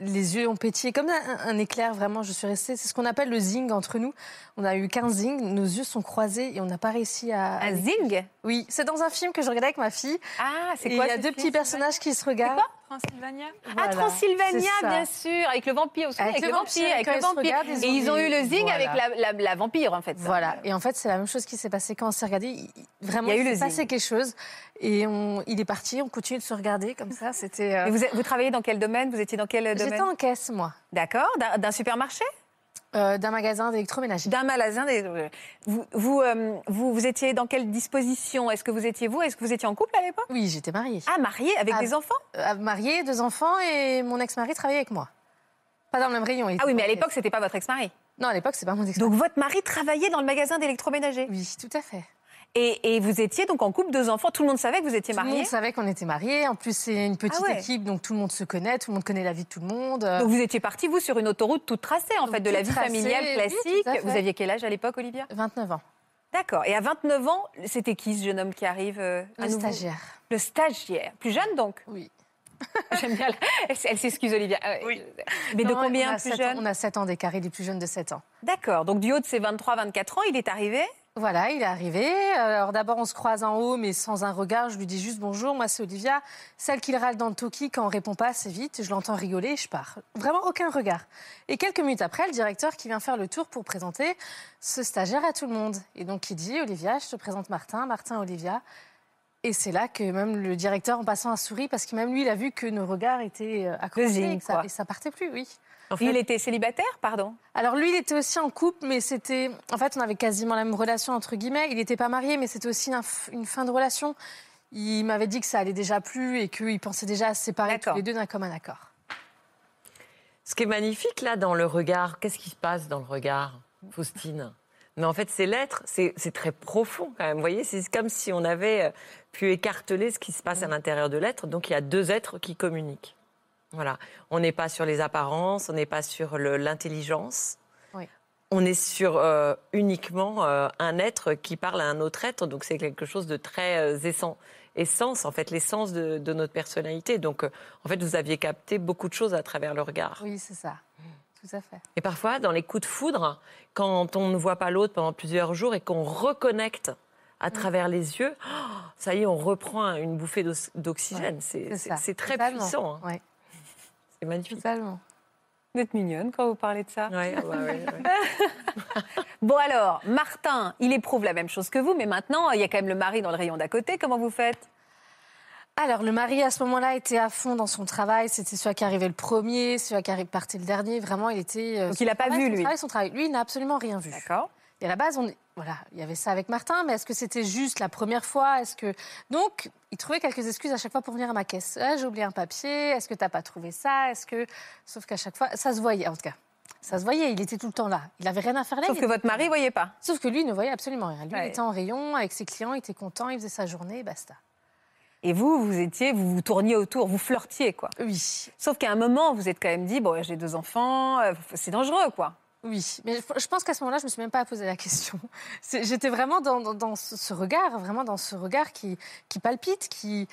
Les yeux ont pétillé comme un, un éclair, vraiment. Je suis restée. C'est ce qu'on appelle le zing entre nous. On a eu 15 zing, nos yeux sont croisés et on n'a pas réussi à. Un zing Oui, c'est dans un film que je regardais avec ma fille. Ah, c'est quoi Il y a deux film petits personnages qui se regardent. Transylvania Ah, Voilà, Transylvania, c'est ça. bien sûr, avec le vampire, Avec avec, le vampire, avec le vampire. regardent, et ils ont eu le zing voilà. avec la, la- la vampire, en fait. ça. Voilà. Et en fait, c'est la même chose qui s'est passé quand on s'est regardé. Vraiment, Il y a eu il le s'est passé quelque chose. Et on, il est parti, on continue de se regarder comme ça. C'était. euh, vous, vous travaillez dans quel domaine? Vous étiez dans quel J'étais domaine? en caisse, moi, D'accord, d'un supermarché? Euh, d'un magasin d'électroménager. D'un magasin des- Vous, vous, euh, vous, vous étiez dans quelle disposition? Est-ce que vous étiez vous? Est-ce que vous étiez en couple à l'époque? Oui, j'étais mariée. Ah, marié avec Ah, des enfants? Euh, mariée, deux enfants et mon ex-mari travaillait avec moi. Pas dans le même rayon. Ah oui, mais à l'époque, c'était pas votre ex-mari? Non, à l'époque, c'est pas mon ex Donc votre mari travaillait dans le magasin d'électroménager? Oui, tout à fait. Et, et vous étiez donc en couple, deux enfants. Tout le monde savait que vous étiez Tout le monde savait qu'on était mariés. En plus, c'est une petite Ah ouais. équipe, donc tout le monde se connaît, tout le monde connaît la vie de tout le monde. Donc vous étiez parti, vous, sur une autoroute toute tracée, en Donc, fait, de la vie tracée, familiale oui, classique. vous aviez quel âge à l'époque, Olivia? 29 ans. D'accord. Et à 29 ans, c'était qui ce jeune homme qui arrive euh, Le nouveau? stagiaire. Le stagiaire. Plus jeune, donc? Oui. J'aime bien. la- Elle, elle s'excuse, Olivia. Ah ouais. Mais de combien plus jeune? On a 7 ans d'écart, il est plus jeune de 7 ans. D'accord. Donc du haut de ses 23-24 ans, il est arrivé. Voilà, il est arrivé. Alors d'abord, on se croise en haut, mais sans un regard. Je lui dis juste bonjour, moi c'est Olivia. Celle qui râle dans le toki quand on répond pas assez vite. Je l'entends rigoler et je pars. Vraiment aucun regard. Et quelques minutes après, le directeur qui vient faire le tour pour présenter ce stagiaire à tout le monde. Et donc il dit Olivia, je te présente Martin, Martin, Olivia. Et c'est là que même le directeur, en passant, a souri parce que même lui, il a vu que nos regards étaient euh, accrochés et, et ça partait plus, oui. En fait, Il était célibataire, pardon? Alors lui, il était aussi en couple, mais c'était... En fait, on avait quasiment la même relation, entre guillemets. Il n'était pas marié, mais c'était aussi un f- une fin de relation. Il m'avait dit que ça allait déjà plus et qu'il pensait déjà à se séparer tous les deux d'un commun accord. Ce qui est magnifique là dans le regard, qu'est-ce qui se passe dans le regard, Faustine? Mais en fait, c'est l'être, c'est c'est très profond quand même. Vous voyez, c'est comme si on avait euh, pu écarteler ce qui se passe à l'intérieur de l'être. Donc il y a deux êtres qui communiquent. Voilà. On n'est pas sur les apparences, on n'est pas sur l'intelligence. Oui. On est sur euh, uniquement euh, un être qui parle à un autre être. Donc c'est quelque chose de très euh, essen- essence, en fait, l'essence de, de notre personnalité. Donc euh, en fait, vous aviez capté beaucoup de choses à travers le regard. Oui, c'est ça. Tout à fait. Et parfois, dans les coups de foudre, quand on ne voit pas l'autre pendant plusieurs jours et qu'on reconnecte à travers les yeux, oh, ça y est, on reprend une bouffée d'oxygène. C'est très Totalement. puissant. hein. Ouais, C'est magnifique. totalement. Vous êtes mignonne quand vous parlez de ça. Ouais, ouais, ouais, ouais. Bon alors, Martin, il éprouve la même chose que vous, mais maintenant, il y a quand même le mari dans le rayon d'à côté. Comment vous faites? Alors, le mari, à ce moment-là, était à fond dans son travail. C'était celui qui arrivait le premier, celui qui partait le dernier. Vraiment, il était... euh, Donc, il n'a pas travail, vu, son lui. travail, son travail. Lui, il n'a absolument rien vu. D'accord. Et à la base, on voilà, il y avait ça avec Martin, mais est-ce que c'était juste la première fois? Est-ce que donc il trouvait quelques excuses à chaque fois pour venir à ma caisse. Ah, J'ai oublié un papier. Est-ce que t'as pas trouvé ça? Est-ce que sauf qu'à chaque fois, ça se voyait en tout cas. Ça se voyait, il était tout le temps là. Il avait rien à faire là. Sauf que était votre mari voyait pas. Sauf que lui ne voyait absolument rien. Lui, Ouais. il était en rayon avec ses clients, il était content, il faisait sa journée, basta. Et vous, vous étiez, vous vous tourniez autour, vous flirtiez, quoi. Oui, Sauf qu'à un moment, vous êtes quand même dit, bon, j'ai deux enfants, euh, c'est dangereux, quoi. Oui. Mais je- pense qu'à ce moment-là, je me suis même pas posé la question. J'étais vraiment dans, dans- dans ce regard, vraiment dans ce regard qui, qui palpite, qui,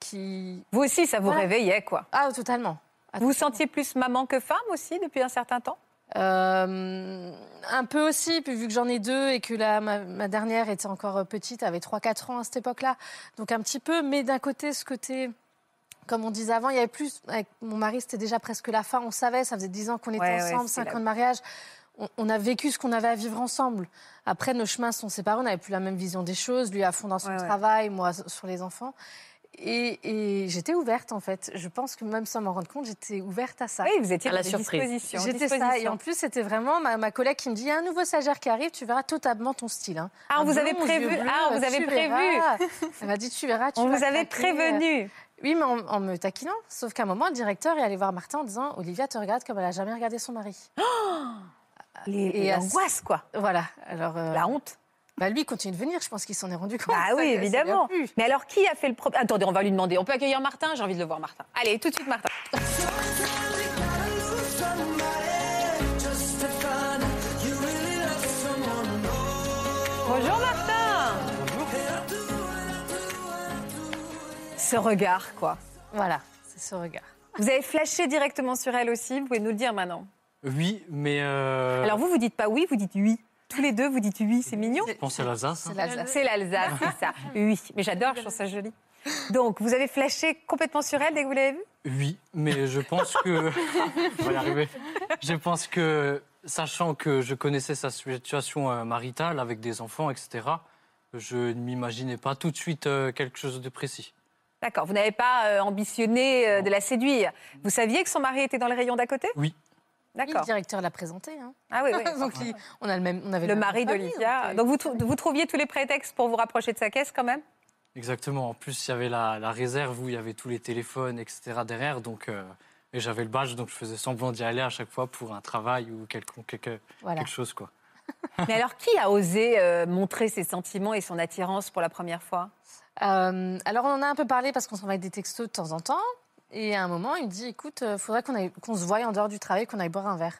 qui Vous aussi, ça vous Voilà. réveillait, quoi. ah totalement. Ah, Vous vous sentiez plus maman que femme aussi depuis un certain temps? Euh, un peu aussi, puis vu que j'en ai deux et que la, ma, ma dernière était encore petite, avait 3-4 ans à cette époque-là. Donc un petit peu, mais d'un côté, ce côté, comme on disait avant, il y avait plus. Avec mon mari, c'était déjà presque la fin, on savait, ça faisait 10 ans qu'on était Ouais, ouais, ensemble, c'est 5 la- ans de mariage. On, on a vécu ce qu'on avait à vivre ensemble. Après, nos chemins sont séparés, on n'avait plus la même vision des choses, lui à fond dans son Ouais, ouais. travail, moi sur les enfants. Et, et j'étais ouverte en fait. Je pense que même sans m'en rendre compte, j'étais ouverte à ça. Oui, vous étiez À la surprise. J'étais ça. Et en plus, c'était vraiment ma, ma collègue qui me dit il y a un nouveau stagiaire qui arrive, tu verras totalement ton style. hein. Ah, Un vous avez blond aux prévu Ah, vous avez prévu. Elle m'a dit tu verras. Tu On vas vous avait prévenu. Oui, mais en, en me taquinant. Sauf qu'à un moment, le directeur est allé voir Martin en disant Olivia te regarde comme elle a jamais regardé son mari. Les, Et l'angoisse, quoi. Voilà. Alors, euh, La honte. bah, lui il continue de venir. Je pense qu'il s'en est rendu compte. Bah Ça oui, évidemment. Mais alors, qui a fait le problème Attendez, on va lui demander. On peut accueillir Martin? J'ai envie de le voir, Martin. Allez, tout de suite, Martin. Ce regard, quoi. Voilà, c'est ce regard. Vous avez flashé directement sur elle aussi, vous pouvez nous le dire maintenant. Oui, mais euh, Alors vous, vous dites pas oui, vous dites oui. Tous les deux, vous dites oui, c'est mignon. je pense à l'Alsace. C'est hein. l'Alsace. C'est l'Alsace, c'est ça. Oui, mais j'adore, je trouve ça joli. Donc, vous avez flashé complètement sur elle dès que vous l'avez vue? Oui, mais je pense que. On va y arriver. Je pense que, sachant que je connaissais sa situation euh, maritale avec des enfants, etc., je ne m'imaginais pas tout de suite euh, quelque chose de précis. D'accord, vous n'avez pas euh, ambitionné euh, de la séduire. Vous saviez que son mari était dans les rayons d'à côté? Oui. D'accord. le directeur l'a présenté. hein. Ah oui, oui. Donc, il- on, a le même, on avait Le mari d'Olivia. donc, euh, Donc, vous, trou- vous trouviez tous les prétextes pour vous rapprocher de sa caisse quand même? Exactement. En plus, il y avait la, la réserve où il y avait tous les téléphones, etc. derrière. Donc, euh, et j'avais le badge, donc je faisais semblant d'y aller à chaque fois pour un travail ou quelque, quelque, Voilà. quelque chose. Quoi. Mais alors, qui a osé euh, montrer ses sentiments et son attirance pour la première fois? Euh, alors, on en a un peu parlé parce qu'on s'envoie des textos de temps en temps. Et à un moment, il me dit écoute, il faudrait qu'on se voie en dehors du travail, qu'on aille boire un verre.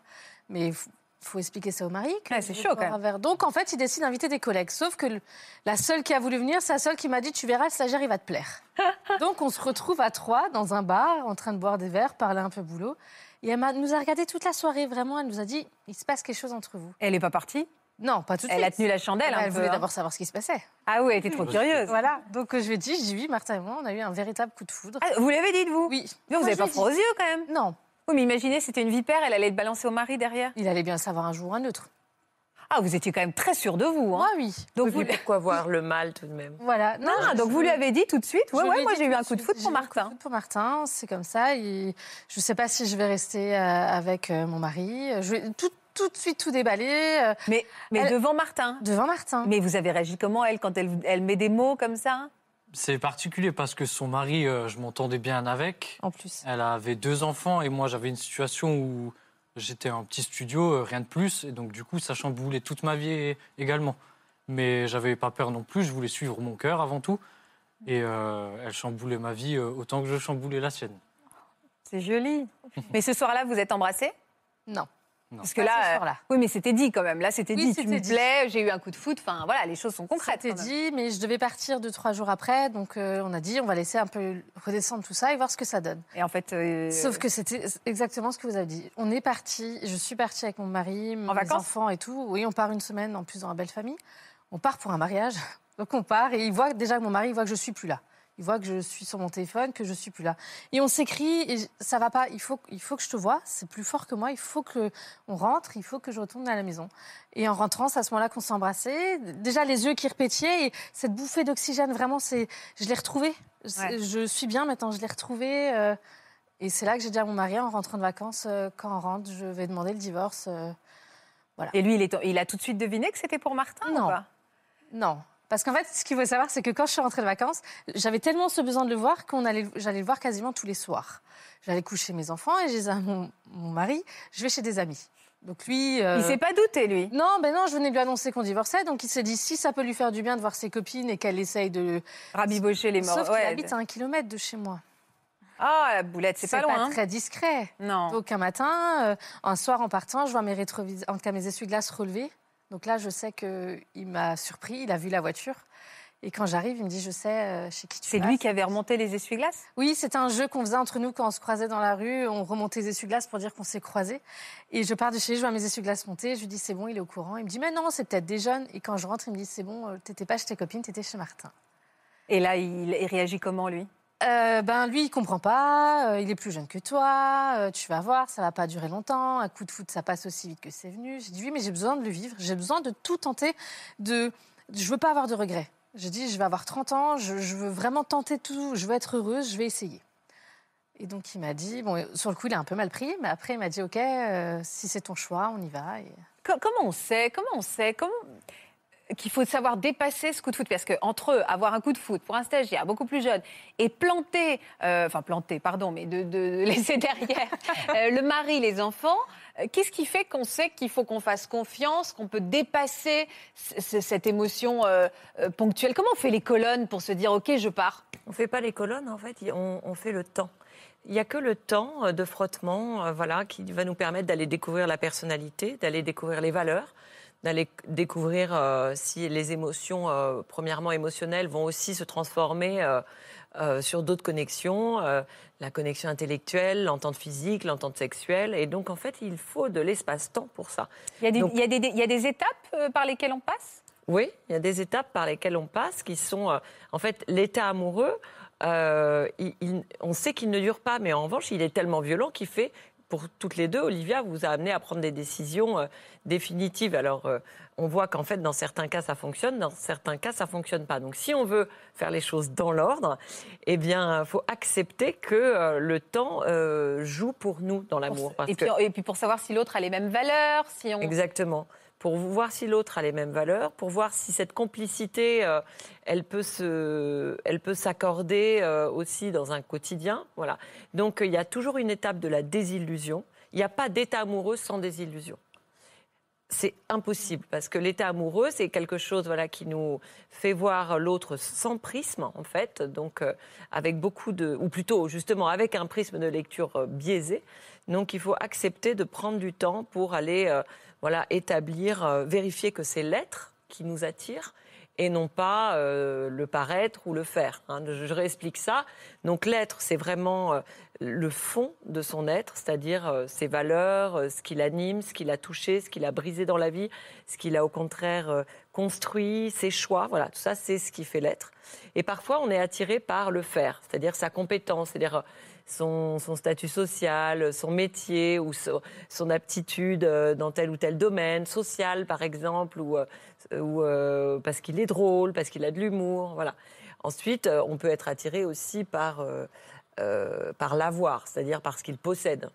Mais il faut expliquer ça au mari. Ouais, c'est chaud, quand un verre. Donc, en fait, il décide d'inviter des collègues. Sauf que le- la seule qui a voulu venir, c'est la seule qui m'a dit tu verras, le stagiaire, il va te plaire. Donc, on se retrouve à trois dans un bar, en train de boire des verres, parler un peu boulot. Et elle nous a regardé toute la soirée, vraiment. Elle nous a dit il se passe quelque chose entre vous. Elle n'est pas partie? Non, pas tout de Elle suite. a tenu la chandelle un Elle peu, voulait hein. d'abord savoir ce qui se passait. Ah oui, elle était trop curieuse. Voilà. Donc, euh, je lui ai dit je dis oui, Martin et moi, on a eu un véritable coup de foudre. Ah, vous l'avez dit de vous? Oui. Non, vous n'avez pas froid aux yeux quand même Non. Oui, mais imaginez, c'était une vipère, elle allait le balancer au mari derrière. Il allait bien savoir un jour ou un autre. Ah, vous étiez quand même très sûr de vous. Hein Moi, oui. donc, vous... pourquoi voir le mal tout de même? Voilà. Non, Ah, je- donc vous lui avez dit tout de suite Ouais, ouais, ai moi j'ai eu un coup de foudre pour un coup de Martin. foudre Pour Martin, c'est comme ça. Et je ne sais pas si je vais rester euh, avec euh, mon mari. Je vais tout, tout de suite tout déballer euh, Mais, mais Elle- devant Martin. devant Martin. Mais vous avez réagi comment, elle, quand elle, elle met des mots comme ça? C'est particulier parce que son mari, euh, je m'entendais bien avec. En plus. Elle avait deux enfants et moi j'avais une situation où j'étais un petit studio, euh, rien de plus. Et donc du coup ça chamboulait toute ma vie également. Mais j'avais pas peur non plus, je voulais suivre mon cœur avant tout. Et euh, elle chamboulait ma vie euh, autant que je chamboulais la sienne. C'est joli. mais ce soir-là, vous êtes embrassés? Non. Parce que Pas là, ce euh, oui, mais c'était dit quand même. Là, c'était Oui, dit. Tu c'était me dit. plais, j'ai eu un coup de foot. Enfin, voilà, les choses sont concrètes. C'était dit, mais je devais partir deux, trois jours après. Donc, euh, on a dit, on va laisser un peu redescendre tout ça et voir ce que ça donne. Et en fait, euh, Sauf que c'était exactement ce que vous avez dit. On est parti, je suis partie avec mon mari, mes vacances enfants et tout. Oui, on part une semaine en plus dans la belle famille. On part pour un mariage. Donc on part et il voit déjà que mon mari il voit que je suis plus là. Il voit que je suis sur mon téléphone, que je suis plus là. Et on s'écrit et ça va pas. Il faut, il faut que je te vois. C'est plus fort que moi. Il faut que on rentre. Il faut que je retourne à la maison. Et en rentrant, c'est à ce moment-là qu'on s'est embrassés. Déjà les yeux qui repétillaient et cette bouffée d'oxygène. Vraiment, c'est, je l'ai retrouvé. Ouais. Je suis bien maintenant. Je l'ai retrouvé. euh, et c'est là que j'ai dit à mon mari, en rentrant de vacances, euh, quand on rentre, je vais demander le divorce. euh, Et lui, il, est- il a tout de suite deviné que c'était pour Martin Non. ou pas? Non. Parce qu'en fait, ce qu'il faut savoir, c'est que quand je suis rentrée de vacances, j'avais tellement ce besoin de le voir qu'on allait, j'allais le voir quasiment tous les soirs. J'allais coucher mes enfants et je disais à mon, mon mari, je vais chez des amis. Donc lui... euh, Il s'est pas douté, lui. Non, ben non, je venais de lui annoncer qu'on divorçait, donc il s'est dit si ça peut lui faire du bien de voir ses copines et qu'elle essaye de... Rabibocher les morts. Sauf qu'il Ouais. habite à un kilomètre de chez moi. Ah, la boulette, c'est pas loin. hein. très discret. Non. Donc un matin, euh, un soir en partant, je vois mes rétrovis, en tout cas mes essuie-glaces relevés. Donc là, je sais qu'il m'a surpris, il a vu la voiture. Et quand j'arrive, il me dit, je sais euh, chez qui tu C'est lui qui avait remonté les essuie-glaces? Oui, c'était un jeu qu'on faisait entre nous quand on se croisait dans la rue. On remontait les essuie-glaces pour dire qu'on s'est croisés. Et je pars de chez lui, je vois mes essuie-glaces monter. Je lui dis, c'est bon, il est au courant. Il me dit, mais non, c'est peut-être des jeunes. Et quand je rentre, il me dit, c'est bon, euh, t'étais pas chez tes copines, t'étais chez Martin. Et là, il réagit comment, lui? Euh, ben lui, il comprend pas. euh, il est plus jeune que toi. euh, tu vas voir, ça va pas durer longtemps. Un coup de foot, ça passe aussi vite que c'est venu. J'ai dit oui, mais j'ai besoin de le vivre. J'ai besoin de tout tenter. De, je veux pas avoir de regrets. J'ai dit, je vais avoir 30 ans. Je, veux vraiment tenter tout. Je veux être heureuse. Je vais essayer. Et donc il m'a dit, bon, sur le coup, il a un peu mal pris, mais après il m'a dit, ok, si c'est ton choix, on y va. Comment on sait Comment on sait Comment qu'il faut savoir dépasser ce coup de foot. Parce que entre eux, avoir un coup de foot pour un stagiaire beaucoup plus jeune et planter, euh, enfin planter, pardon, mais de, laisser derrière euh, le mari, les enfants, euh, qu'est-ce qui fait qu'on sait qu'il faut qu'on fasse confiance, qu'on peut dépasser cette émotion ponctuelle? Comment on fait les colonnes pour se dire ok, je pars? On ne fait pas les colonnes, en fait, on, on fait le temps. Il n'y a que le temps de frottement voilà, qui va nous permettre d'aller découvrir la personnalité, d'aller découvrir les valeurs, d'aller découvrir euh, si les émotions, euh, premièrement émotionnelles, vont aussi se transformer euh, sur d'autres connexions, la connexion intellectuelle, l'entente physique, l'entente sexuelle. Et donc, en fait, il faut de l'espace-temps pour ça. il y, a des, Donc- il, y a des, il y a des étapes par lesquelles on passe? Oui, il y a des étapes par lesquelles on passe qui sont, en fait, l'état amoureux il- il- on sait qu'il ne dure pas, mais en revanche, il est tellement violent qu'il fait, pour toutes les deux, Olivia vous a amené à prendre des décisions euh, définitives. Alors, euh, on voit qu'en fait, dans certains cas, ça fonctionne, dans certains cas, ça fonctionne pas. Donc, si on veut faire les choses dans l'ordre, eh bien, il faut accepter que euh, le temps joue pour nous dans l'amour. Et que- et puis pour savoir si l'autre a les mêmes valeurs, si on. Exactement. Pour voir si l'autre a les mêmes valeurs, pour voir si cette complicité, euh, elle peut s'accorder euh, aussi dans un quotidien. Voilà. Donc il y a toujours une étape de la désillusion. Il n'y a pas d'état amoureux sans désillusion. C'est impossible parce que l'état amoureux, c'est quelque chose voilà, qui nous fait voir l'autre sans prisme, en fait, donc euh, avec beaucoup de. ou plutôt justement avec un prisme de lecture biaisé. Donc il faut accepter de prendre du temps pour aller voilà, établir, euh, vérifier que c'est l'être qui nous attire et non pas euh, le paraître ou le faire. hein. Je, réexplique ça. Donc l'être, c'est vraiment euh, le fond de son être, c'est-à-dire ses valeurs, ce qui l'anime, ce qui l'a touché, ce qui l'a brisé dans la vie, ce qu'il a au contraire construit, ses choix. Voilà, tout ça, c'est ce qui fait l'être. Et parfois, on est attiré par le faire, c'est-à-dire sa compétence, c'est-à-dire son, son statut social, son métier ou so- son aptitude euh, dans tel ou tel domaine, social par exemple, ou, euh, ou, euh, parce qu'il est drôle, parce qu'il a de l'humour. Voilà. Ensuite, on peut être attiré aussi par, euh, euh, par l'avoir, c'est-à-dire parce qu'il possède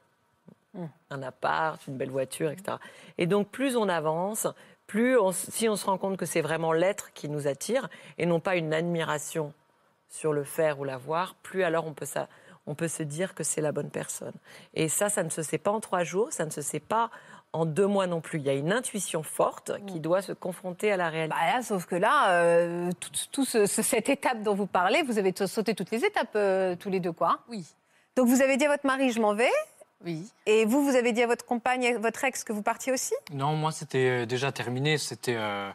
un appart, une belle voiture, etc. Et donc, plus on avance, plus on si on se rend compte que c'est vraiment l'être qui nous attire et non pas une admiration sur le faire ou l'avoir, plus alors on peut, ça, on peut se dire que c'est la bonne personne. Et ça, ça ne se sait pas en trois jours, ça ne se sait pas en deux mois non plus. Il y a une intuition forte qui doit se confronter à la réalité. Bah là, sauf que là, euh, tout, tout ce- ce- cette étape dont vous parlez, vous avez sauté toutes les étapes euh, tous les deux, quoi. Oui. Donc vous avez dit à votre mari, je m'en vais. Oui. Et vous, vous avez dit à votre compagne, votre ex, que vous partiez aussi? Non, moi, c'était déjà terminé. C'était euh,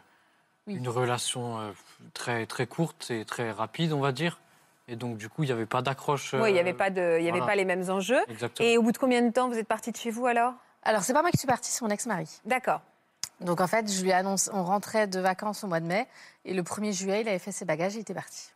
Oui. une relation euh, très, très courte et très rapide, on va dire. Et donc, du coup, il n'y avait pas d'accroche. Oui, il n'y euh, avait, pas, de, il y avait voilà. pas les mêmes enjeux. Exactement. Et au bout de combien de temps vous êtes partie de chez vous alors? Alors, c'est pas moi qui suis partie, c'est mon ex-mari. D'accord. Donc, en fait, je lui annonce, on rentrait de vacances au mois de mai. Et le 1er juillet, il avait fait ses bagages, il était parti.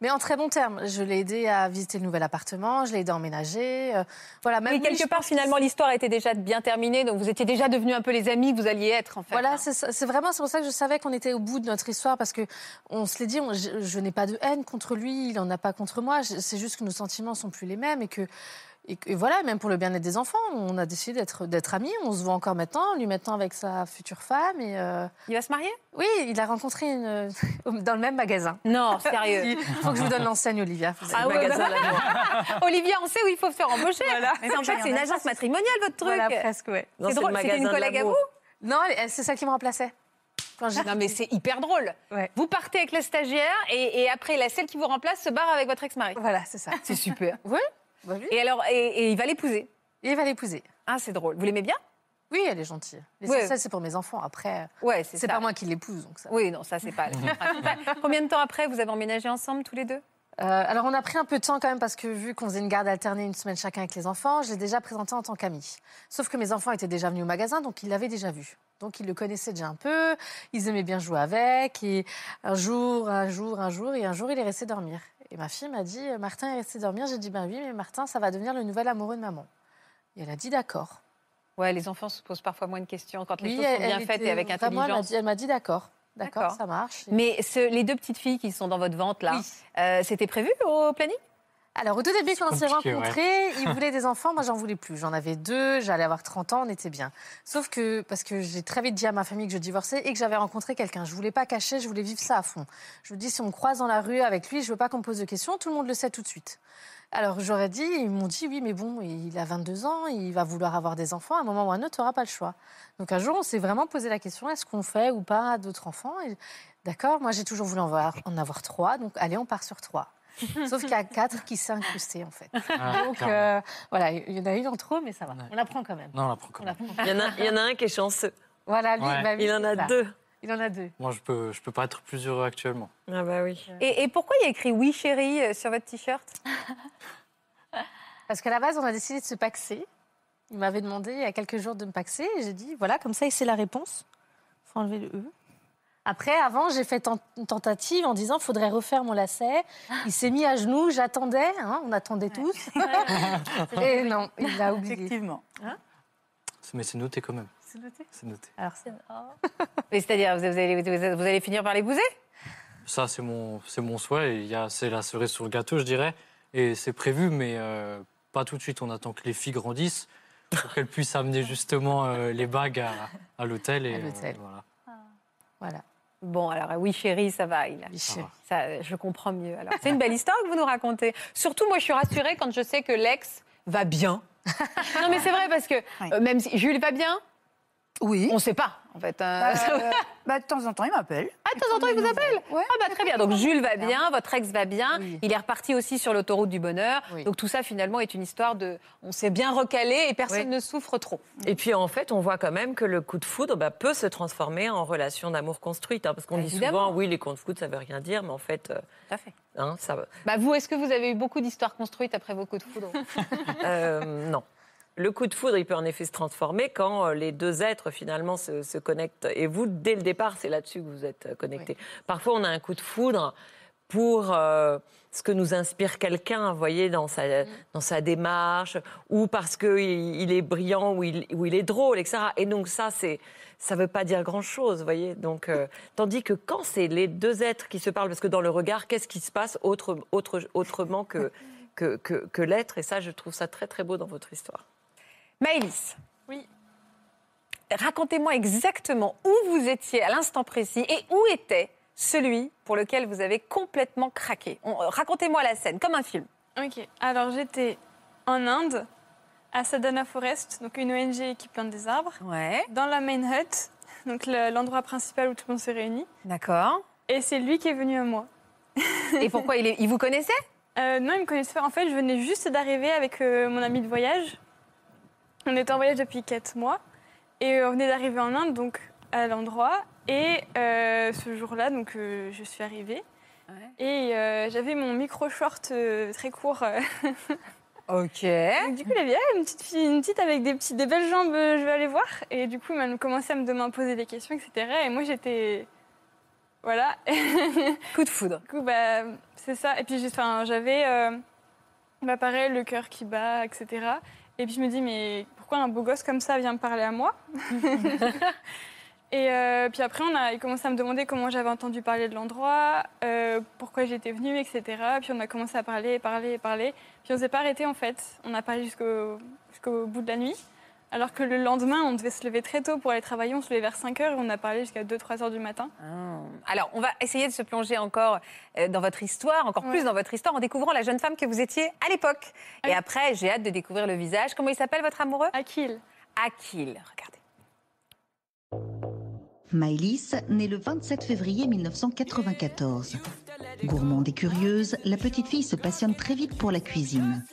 Mais en très bon terme. Je l'ai aidé à visiter le nouvel appartement, je l'ai aidé à emménager. euh, voilà, même quelque part, finalement, l'histoire était déjà bien terminée. Donc vous étiez déjà devenus un peu les amis que vous alliez être, en fait. Voilà, hein. c'est vraiment c'est pour ça que je savais qu'on était au bout de notre histoire parce que on se l'est dit, on- je, je n'ai pas de haine contre lui, il en a pas contre moi. C'est juste que nos sentiments sont plus les mêmes et que et, voilà, même pour le bien-être des enfants, on a décidé d'être amis. On se voit encore maintenant, lui maintenant avec sa future femme et euh, Il va se marier? Oui, il a rencontré une dans le même magasin. Non, sérieux. Il faut que je vous donne l'enseigne, Olivia. Vous Ah avez- ouais, magasin l'amour. Olivia, on sait où il faut se faire embaucher. Mais en fait, c'est une agence matrimoniale, votre truc. Voilà, presque, ouais. C'est le drôle, c'était une collègue à vous? Non, c'est celle qui me remplaçait. Non, mais c'est hyper drôle. Ouais. Vous partez avec le stagiaire et, et après, la celle qui vous remplace se barre avec votre ex-mari. Voilà, c'est ça. C'est super. Oui, bah oui. Et alors, et, et il va l'épouser. Il va l'épouser. Ah, c'est drôle. Vous l'aimez bien? Oui, elle est gentille. Ouais. L'essentiel, c'est pour mes enfants. Après, Ouais, c'est c'est ça. pas moi qui l'épouse, donc ça. Oui, non, ça, c'est pas. Combien de temps après, vous avez emménagé ensemble, tous les deux? Euh, alors, on a pris un peu de temps quand même parce que vu qu'on faisait une garde alternée une semaine chacun avec les enfants, je l'ai déjà présenté en tant qu'ami. Sauf que mes enfants étaient déjà venus au magasin, donc ils l'avaient déjà vu. Donc ils le connaissaient déjà un peu, ils aimaient bien jouer avec. Et un jour, un jour, un jour, et un jour, il est resté dormir. Et ma fille m'a dit, Martin est resté dormir. J'ai dit, ben oui, mais Martin, ça va devenir le nouvel amoureux de maman. Et elle a dit, d'accord. Ouais, les enfants se posent parfois moins de questions quand les Oui, choses sont bien faites et avec elle m'a intelligence. dit- Elle m'a dit, d'accord. D'accord, ça marche. Mais ce- les deux petites filles qui sont dans votre ventre, là, Oui. euh, c'était prévu au planning? Alors, au tout début, quand on s'est ouais. rencontrés, ils voulaient des enfants. Moi, j'en voulais plus. J'en avais deux. J'allais avoir 30 ans. On était bien. Sauf que, parce que j'ai très vite dit à ma famille que je divorçais et que j'avais rencontré quelqu'un. Je voulais pas cacher. Je voulais vivre ça à fond. Je me dis, si on me croise dans la rue avec lui, je veux pas qu'on me pose de questions. Tout le monde le sait tout de suite. Alors, j'aurais dit, ils m'ont dit, oui, mais bon, il a 22 ans. Il va vouloir avoir des enfants. À un moment ou à un autre, tu n'auras pas le choix. Donc, un jour, on s'est vraiment posé la question est-ce qu'on fait ou pas d'autres enfants? D'accord, moi, j'ai toujours voulu en avoir, en avoir trois. Donc, allez, on part sur trois. Sauf qu'il y a quatre qui s'est incrusté, en fait. Ah, Donc euh, voilà, il y en a une en trop, mais ça va. Ouais. On la prend quand même. Non, on la prend quand même. Il y, en a, il y en a un qui est chanceux. Voilà, lui, Ouais. bah Il en c'est a ça. deux. Il en a deux. Moi, je peux, je peux pas être plus heureux actuellement. Ah bah oui. et, et pourquoi il y a écrit oui chérie euh, sur votre t-shirt Parce qu'à la base, on a décidé de se paxer. Il m'avait demandé il y a quelques jours de me paxer et j'ai dit voilà, comme ça, il sait la réponse. faut enlever le E. Après, avant, j'ai fait une tentative en disant faudrait refaire mon lacet. Il s'est mis à genoux, j'attendais, hein, on attendait tous. Et non, il a oublié. Effectivement. Mais c'est noté quand même. C'est noté. C'est noté. Alors, c'est- Mais c'est-à-dire, vous allez, vous allez- vous allez finir par l'épouser Ça, c'est mon, c'est mon souhait. et il y a- C'est la cerise sur le gâteau, je dirais. Et c'est prévu, mais euh, pas tout de suite. On attend que les filles grandissent pour qu'elles puissent amener justement euh, les bagues à, à l'hôtel. et, À l'hôtel. euh, voilà. Voilà. Bon, alors oui, chérie, ça va. Il a... Ça, je comprends mieux. Alors, c'est une belle histoire que vous nous racontez. Surtout, moi, je suis rassurée quand je sais que l'ex va bien. non, mais c'est vrai parce que Oui. euh, même si Jules va bien, Oui. on ne sait pas en fait. hein. Euh, bah, de temps en temps, il m'appelle. Ah, de temps en temps, il vous appelle Ouais. Ah bah très bien. Donc Jules va bien, votre ex va bien. Oui. Il est reparti aussi sur l'autoroute du bonheur. Oui. Donc tout ça finalement est une histoire de, on s'est bien recalé et personne Oui. ne souffre trop. Et puis en fait, on voit quand même que le coup de foudre bah, peut se transformer en relation d'amour construite. hein, parce qu'on dit souvent, oui, les coups de foudre, ça veut rien dire, mais en fait, euh, Tout à fait. hein, ça, Bah vous, est-ce que vous avez eu beaucoup d'histoires construites après vos coups de foudre? Euh, non. Le coup de foudre, il peut en effet se transformer quand euh, les deux êtres finalement se, se connectent. Et vous, dès le départ, c'est là-dessus que vous êtes euh, connectés. Parfois, on a un coup de foudre pour euh, ce que nous inspire quelqu'un, vous voyez, dans sa, dans sa démarche, ou parce qu'il il est brillant, ou il, ou il est drôle, etc. Et donc ça, c'est ça ne veut pas dire grand-chose, vous voyez. Donc, euh, tandis que quand c'est les deux êtres qui se parlent, parce que dans le regard, qu'est-ce qui se passe autre, autre, autrement que, que, que, que l'être? Et ça, je trouve ça très, très beau dans votre histoire. Maëlys. Oui. Racontez-moi exactement où vous étiez à l'instant précis et où était celui pour lequel vous avez complètement craqué. On- Racontez-moi la scène, comme un film. Ok. Alors j'étais en Inde, à Sadhana Forest, donc une ONG qui plante des arbres, Ouais. dans la main hut, donc le- l'endroit principal où tout le monde se réunit. D'accord. Et c'est lui qui est venu à moi. Et pourquoi il, est- il vous connaissait? Euh, non, il me connaissait pas. En fait, je venais juste d'arriver avec euh, mon ami de voyage. On était en voyage depuis 4 mois. Et euh, on venait d'arriver en Inde, donc à l'endroit. Et euh, ce jour-là, donc euh, je suis arrivée. Ouais. Et euh, j'avais mon micro-short euh, très court. euh. Ok. Donc, du coup, il a dit Ah, une petite fille, une petite avec des, petits, des belles jambes, je vais aller voir. Et du coup, il m'a commencé à me demander, poser des questions, etc. Et moi, j'étais. Voilà. Coup de foudre. Du coup, bah, c'est ça. Et puis, j'avais, bah, pareil, le cœur qui bat, etc. Et puis, je me dis, mais pourquoi un beau gosse comme ça vient me parler à moi Et euh, puis après, on a il commencé à me demander comment j'avais entendu parler de l'endroit, euh, pourquoi j'étais venue, etc. Puis on a commencé à parler, parler, parler. Puis on s'est pas arrêté en fait. On a parlé jusqu'au jusqu'au bout de la nuit. Alors que le lendemain, on devait se lever très tôt pour aller travailler. On se levait vers 5 heures et on a parlé jusqu'à 2-3 heures du matin. Ah. Alors, on va essayer de se plonger encore euh, dans votre histoire, encore Ouais. plus dans votre histoire, en découvrant la jeune femme que vous étiez à l'époque. Et après, j'ai hâte de découvrir le visage. Comment il s'appelle, votre amoureux? Akil. Akil. Regardez. Maëlys naît le 27 février 1994. Gourmande et curieuse, la petite fille se passionne très vite pour la cuisine.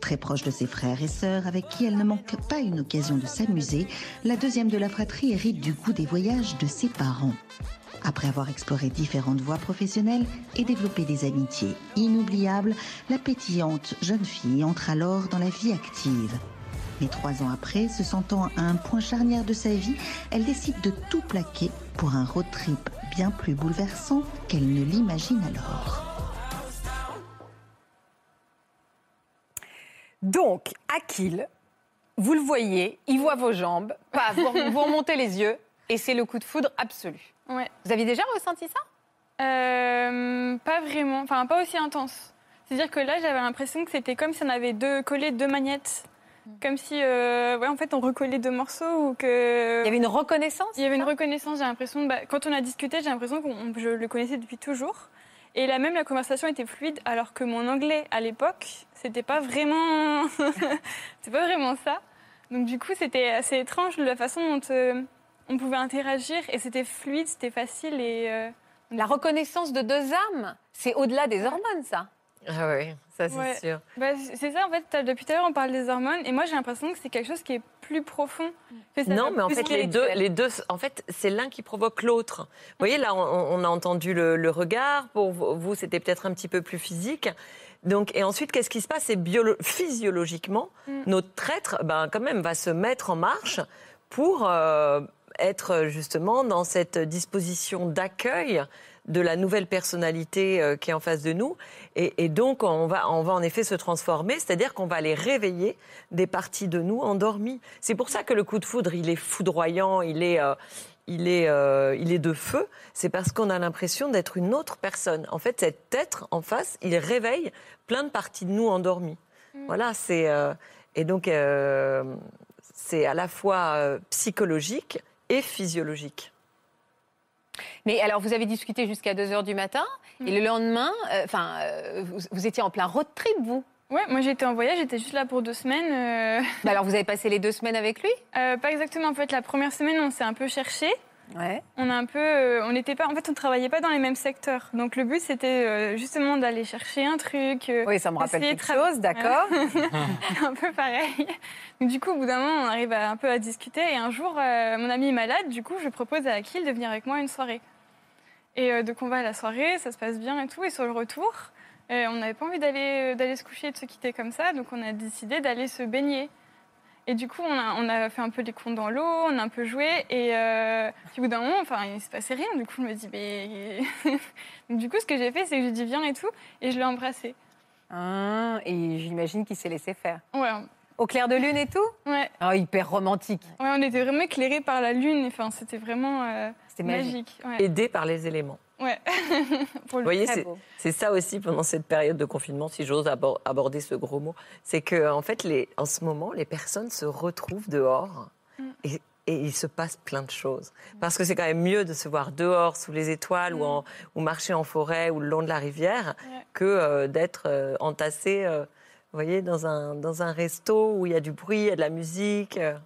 Très proche de ses frères et sœurs avec qui elle ne manque pas une occasion de s'amuser, la deuxième de la fratrie hérite du goût des voyages de ses parents. Après avoir exploré différentes voies professionnelles et développé des amitiés inoubliables, la pétillante jeune fille entre alors dans la vie active. Mais trois ans après, se sentant à un point charnière de sa vie, elle décide de tout plaquer pour un road trip bien plus bouleversant qu'elle ne l'imagine alors. Donc, Akil, vous le voyez, il voit vos jambes, pas, vous, vous remontez les yeux, et c'est le coup de foudre absolu. Ouais. Vous aviez déjà ressenti ça? Euh, pas vraiment, enfin pas aussi intense. C'est-à-dire que là, j'avais l'impression que c'était comme si on avait deux, collé deux magnettes. Comme si, euh, ouais, en fait, on recollait deux morceaux ou que... Il y avait une reconnaissance Il y avait une reconnaissance, j'ai l'impression, bah, quand on a discuté, j'ai l'impression que je le connaissais depuis toujours. Et là même, la conversation était fluide, alors que mon anglais, à l'époque, c'était pas vraiment... c'est pas vraiment ça. Donc du coup, c'était assez étrange la façon dont euh, on pouvait interagir, et c'était fluide, c'était facile, et... euh, La reconnaissance de deux âmes, c'est au-delà des hormones, ça. Ah oui, ça c'est Ouais. sûr. Bah, c'est ça, en fait, depuis tout à l'heure, on parle des hormones, et moi, j'ai l'impression que c'est quelque chose qui est plus profond. que ça Non, mais en fait, les deux, spirituel. les deux, en fait, c'est l'un qui provoque l'autre. Vous voyez, là, on, on a entendu le, le regard. Pour vous, c'était peut-être un petit peu plus physique. Donc, et ensuite, qu'est-ce qui se passe? C'est physiologiquement, Mm. notre être, ben, quand même, va se mettre en marche pour euh, être justement dans cette disposition d'accueil de la nouvelle personnalité euh, qui est en face de nous. Et, et donc, on va, on va en effet se transformer, c'est-à-dire qu'on va aller réveiller des parties de nous endormies. C'est pour ça que le coup de foudre, il est foudroyant, il est, euh, il est, euh, il est de feu. C'est parce qu'on a l'impression d'être une autre personne. En fait, cet être en face, il réveille plein de parties de nous endormies. Voilà, c'est. euh, et donc, c'est à la fois psychologique et physiologique. Mais alors, vous avez discuté jusqu'à 2 h du matin. Et le lendemain, euh, enfin, euh, vous, vous étiez en plein road trip, vous Ouais, moi j'étais en voyage, j'étais juste là pour deux semaines. euh, Bah Alors, vous avez passé les deux semaines avec lui? Pas exactement, en fait, la première semaine, on s'est un peu cherché. Ouais. On a un peu, euh, on n'était pas, en fait, on travaillait pas dans les mêmes secteurs. Donc le but, c'était euh, justement d'aller chercher un truc. euh, Oui, ça me rappelle quelque chose, d'accord. un peu pareil. Donc, du coup, au bout d'un moment, on arrive à, un peu à discuter. Et un jour, euh, mon ami est malade. Du coup, je propose à Akil de venir avec moi à une soirée. Et euh, donc, on va à la soirée, ça se passe bien et tout. Et sur le retour, euh, on n'avait pas envie d'aller d'aller se coucher et de se quitter comme ça. Donc, on a décidé d'aller se baigner. Et du coup, on a, on a fait un peu les comptes dans l'eau, on a un peu joué. Et euh, puis, au bout d'un moment, enfin, il ne se passait rien. Du coup, je me dis, mais. Donc, du coup, ce que j'ai fait, c'est que j'ai dit viens et tout. Et je l'ai embrassé. Ah, et j'imagine qu'il s'est laissé faire. Ouais, Au clair de lune et tout? Ouais. Ah, hyper romantique. Ouais, on était vraiment éclairés par la lune. Enfin, c'était vraiment euh, C'était magique. magique. Ouais. Aidé par les éléments. Ouais. Pour Vous voyez, c'est ça aussi pendant cette période de confinement, si j'ose abor- aborder ce gros mot, c'est que en fait, les, en ce moment, les personnes se retrouvent dehors Mm. et, et il se passe plein de choses. Parce que c'est quand même mieux de se voir dehors, sous les étoiles, ou, en- ou marcher en forêt ou le long de la rivière, Mm. Ouais. que euh, d'être euh, entassé, euh, vous voyez, dans un, dans un resto où il y a du bruit, il y a de la musique. euh.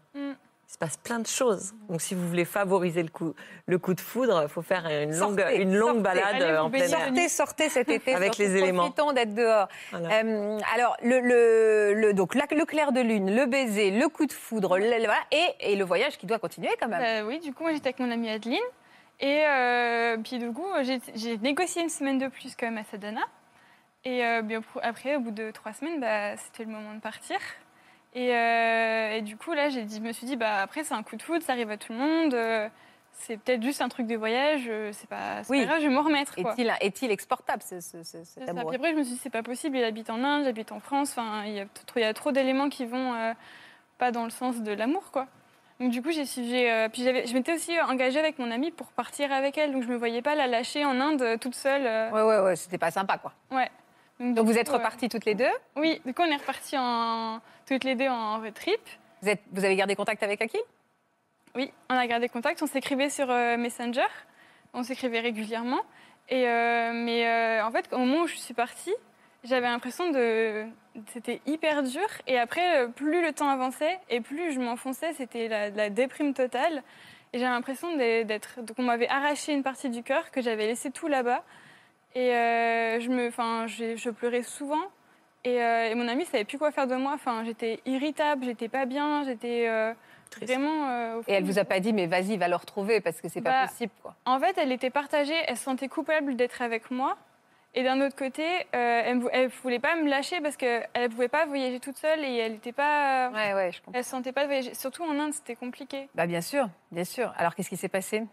Il se passe plein de choses. Donc, si vous voulez favoriser le coup, le coup de foudre, il faut faire une longue, Sortez, une longue sortez. balade Allez en plein air. Sortez, sortez cet été. Avec les éléments. Profitons d'être dehors. Voilà. Euh, alors, le, le, le- donc, la- le clair de lune, le baiser, le coup de foudre, le- le- voilà, et, et le voyage qui doit continuer quand même. Bah oui, du coup, moi, j'étais avec mon amie Adeline. Et euh, puis, du coup, j'ai négocié une semaine de plus quand même à Sadana. Et euh, bien, après, au bout de trois semaines, bah, c'était le moment de partir. Et, euh, et du coup, là, j'ai dit, je me suis dit, bah, après, c'est un coup de foudre, ça arrive à tout le monde. euh, c'est peut-être juste un truc de voyage, euh, c'est pas, Oui. pas grave, je vais m'en remettre. Est-il exportable, ce, ce- ce- cet amour après, je me suis dit, c'est pas possible, il habite en Inde, j'habite en France. Enfin, il y a trop, d'éléments qui vont pas dans le sens de l'amour, quoi. Donc du coup, j'ai, euh, puis je m'étais aussi engagée avec mon amie pour partir avec elle, donc je me voyais pas la lâcher en Inde toute seule. Ouais, ouais, ouais, c'était pas sympa, quoi. ouais. Donc, vous êtes euh, repartis toutes les deux. Oui, du coup, on est repartis en toutes les deux en road trip. Vous, êtes, vous avez gardé contact avec Akil Oui, on a gardé contact, on s'écrivait sur euh, Messenger, on s'écrivait régulièrement. Et euh, mais euh, en fait, au moment où je suis partie, j'avais l'impression de. C'était hyper dur. Et après, plus le temps avançait et plus je m'enfonçais, c'était la, la déprime totale. Et j'avais l'impression d'être. Donc on m'avait arraché une partie du cœur, que j'avais laissé tout là-bas. Et euh, je, me, je pleurais souvent. Et, euh, et mon ami savait plus quoi faire de moi. Enfin, j'étais irritable, j'étais pas bien, j'étais euh, vraiment. euh, Et elle vous a pas dit, mais vas-y, va le retrouver parce que c'est pas Bah, possible, quoi. en fait, elle était partagée. Elle se sentait coupable d'être avec moi. Et d'un autre côté, euh, elle ne voulait pas me lâcher parce qu'elle ne pouvait pas voyager toute seule et elle n'était pas. Ouais, ouais, je comprends. Elle se sentait pas de voyager. Surtout en Inde, c'était compliqué. Bah, bien sûr, bien sûr. Alors, qu'est-ce qui s'est passé?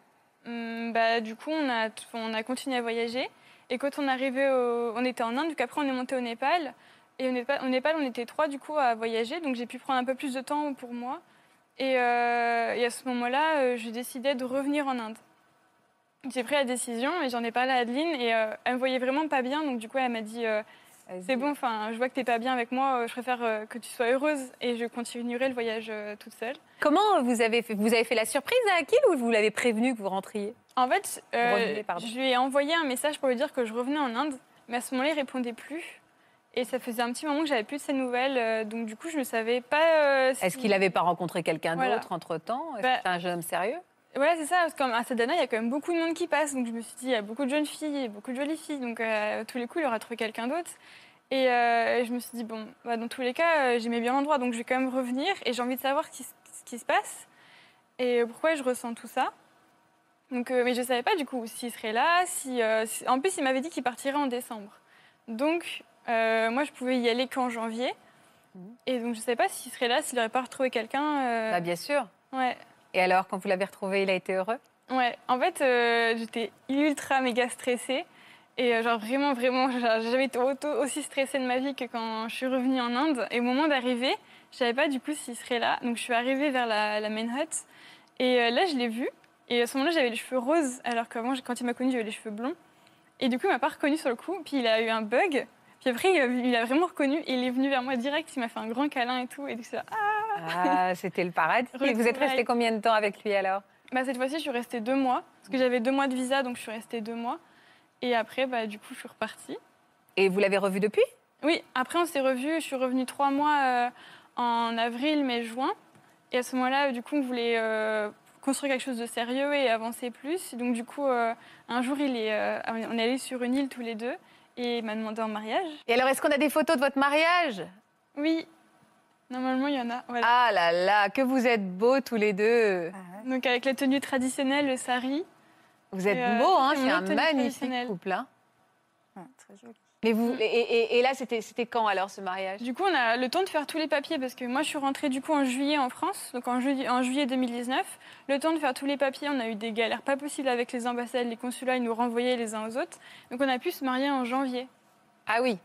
Hum, bah, du coup, on a, on a continué à voyager. Et quand on arrivait au, On était en Inde, donc après, on est monté au Népal. Et au Népal, on était trois, du coup, à voyager. Donc, j'ai pu prendre un peu plus de temps pour moi. Et, euh, à ce moment-là, euh, je décidais de revenir en Inde. J'ai pris la décision et j'en ai parlé à Adeline. Et euh, elle me voyait vraiment pas bien. Donc, du coup, elle m'a dit. C'est bon, enfin, je vois que t'es pas bien avec moi. euh, Je préfère euh, que tu sois heureuse. Et je continuerai le voyage euh, toute seule. Comment vous avez fait Vous avez fait la surprise à Akil ou vous l'avez prévenu que vous rentriez? En fait, euh, Revenez, je lui ai envoyé un message pour lui dire que je revenais en Inde, mais à ce moment-là, il répondait plus. Et ça faisait un petit moment que j'avais plus de ses nouvelles, euh, donc du coup, je ne savais pas. euh, si- Est-ce qu'il n'avait pas rencontré quelqu'un Voilà. d'autre entre-temps? Est-ce Bah, que c'est un jeune homme sérieux? Voilà, c'est ça. Parce qu'à à Sadhana, il y a quand même beaucoup de monde qui passe, donc je me suis dit, il y a beaucoup de jeunes filles beaucoup de jolies filles, donc euh, tous les coups, il aura trouvé quelqu'un d'autre. Et euh, je me suis dit, bon, bah, dans tous les cas, euh, j'aimais bien l'endroit, donc je vais quand même revenir et j'ai envie de savoir qui- ce qui se passe et pourquoi je ressens tout ça. Donc, euh, mais je ne savais pas du coup s'il serait là. Si, euh, si- En plus, il m'avait dit qu'il partirait en décembre. Donc, moi, je pouvais y aller qu'en janvier. Et donc, je ne savais pas s'il serait là, s'il n'aurait pas retrouvé quelqu'un. Bah, Bien sûr. Ouais. Et alors, quand vous l'avez retrouvé, il a été heureux? Ouais, en fait, euh, j'étais ultra méga stressée. Et euh, genre vraiment, vraiment, j'ai jamais été aussi stressée de ma vie que quand je suis revenue en Inde. Et au moment d'arriver, je savais pas du coup s'il serait là. Donc je suis arrivée vers la, main hut. Et euh, là, je l'ai vu. Et à ce moment-là, j'avais les cheveux roses, alors qu'avant, quand il m'a connue, j'avais les cheveux blonds. Et du coup, il m'a pas reconnue sur le coup. Puis il a eu un bug. Puis après, il a, vraiment reconnu. Et il est venu vers moi direct. Il m'a fait un grand câlin et tout. Et coup, c'est ah Ah, c'était le paradis. Et vous êtes resté combien de temps avec lui alors? Bah, cette fois-ci, je suis restée deux mois. Parce que j'avais deux mois de visa, donc je suis restée deux mois. Et après, bah, du coup, je suis repartie. Et vous l'avez revu depuis? Oui, après, on s'est revus. Je suis revenue trois mois euh, en avril, mai, juin. Et à ce moment-là, du coup, on voulait euh, construire quelque chose de sérieux et avancer plus. Donc, du coup, euh, un jour, il est, on est allés sur une île tous les deux. Et il m'a demandé en mariage. Et alors, est-ce qu'on a des photos de votre mariage? Oui, normalement, il y en a. Voilà. Ah là là, que vous êtes beaux tous les deux. Donc, avec la tenue traditionnelle, le sari. Vous êtes euh, beaux, hein, c'est un magnifique couple. hein. Ouais, très joli. Mais vous, Mm. et, et- et là, c'était c'était quand alors ce mariage? Du coup, on a le temps de faire tous les papiers parce que moi, je suis rentrée du coup en juillet en France, donc en, juillet- en juillet 2019. Le temps de faire tous les papiers, on a eu des galères pas possibles avec les ambassades, les consulats, ils nous renvoyaient les uns aux autres. Donc on a pu se marier en janvier, Ah oui,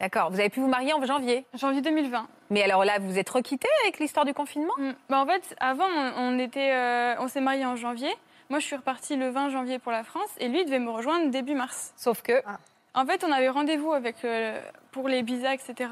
d'accord. Vous avez pu vous marier en janvier. janvier 2020. Mais alors là, vous êtes requittés avec l'histoire du confinement Mm. Bah, en fait, avant, on, on était, euh, on s'est marié en janvier. Moi, je suis repartie le 20 janvier pour la France et lui, il devait me rejoindre début mars. Sauf que. En fait, on avait rendez-vous avec, euh, pour les visas, etc.,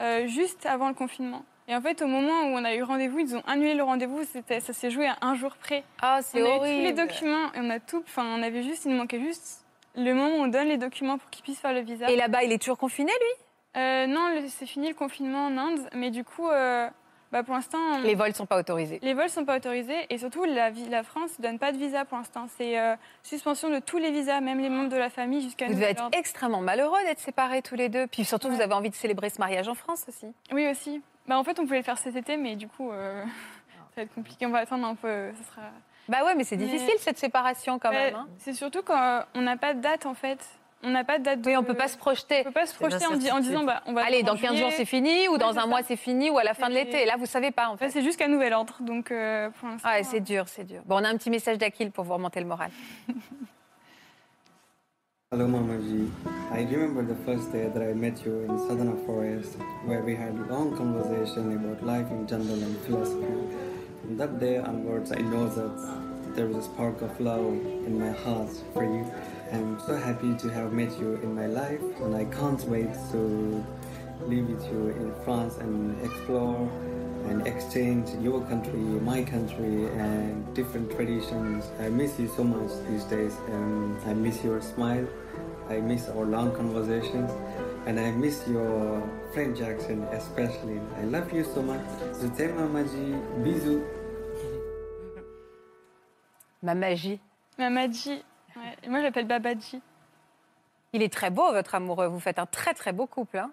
euh, juste avant le confinement. Et en fait, au moment où on a eu rendez-vous, ils ont annulé le rendez-vous. C'était, ça s'est joué à un jour près. Ah, On c'est avait horrible. tous les documents et on a tout. Enfin, on avait juste, il nous manquait juste le moment où on donne les documents pour qu'ils puissent faire le visa. Et là-bas, il est toujours confiné, lui? Euh, non, c'est fini le confinement en Inde, mais du coup, euh, bah, pour l'instant, on- Les vols sont pas autorisés. les vols sont pas autorisés et surtout la, France ne donne pas de visa pour l'instant. C'est euh, suspension de tous les visas, même les membres de la famille jusqu'à Vous devez être extrêmement malheureux d'être séparés tous les deux. Puis surtout, vous avez envie de célébrer ce mariage en France aussi. Oui aussi. Bah, en fait, on pouvait le faire cet été, mais du coup, ça va être compliqué. On va attendre un peu. Ça sera. Bah ouais, mais c'est Mais- difficile cette séparation quand même. Ouais, hein. C'est surtout quand euh, on n'a pas de date en fait. On n'a pas de date. Oui, on de- peut pas se projeter. On peut pas se projeter en, di- en l'incertitude. disant bah, on va. Allez, dans en 15 jours c'est fini, ou Ouais, dans un ça. mois c'est fini, ou à la fin de l'été. Là, vous savez pas en fait. c'est jusqu'à nouvel ordre, donc euh, pour l'instant. Ouais, c'est dur, c'est dur. Bon, on a un petit message d'Akil pour vous remonter le moral. Hello, Mamaji. I remember the first day that I met you in Sadhana Forest, where we had a long conversation about life in general and philosophy. From that day onwards, I know that there was a spark of love in my heart for you. I'm so happy to have met you in my life, and I can't wait to live with you in France and explore and exchange your country, my country, and different traditions. I miss you so much these days, and I miss your smile. I miss our long conversations, and I miss your French accent especially. I love you so much. Je t'aime, Mamaji. Bisous. Ma magie. Mamadji. Ouais. Et moi, j'appelle Babadji. Il est très beau, votre amoureux. Vous faites un très très beau couple. hein.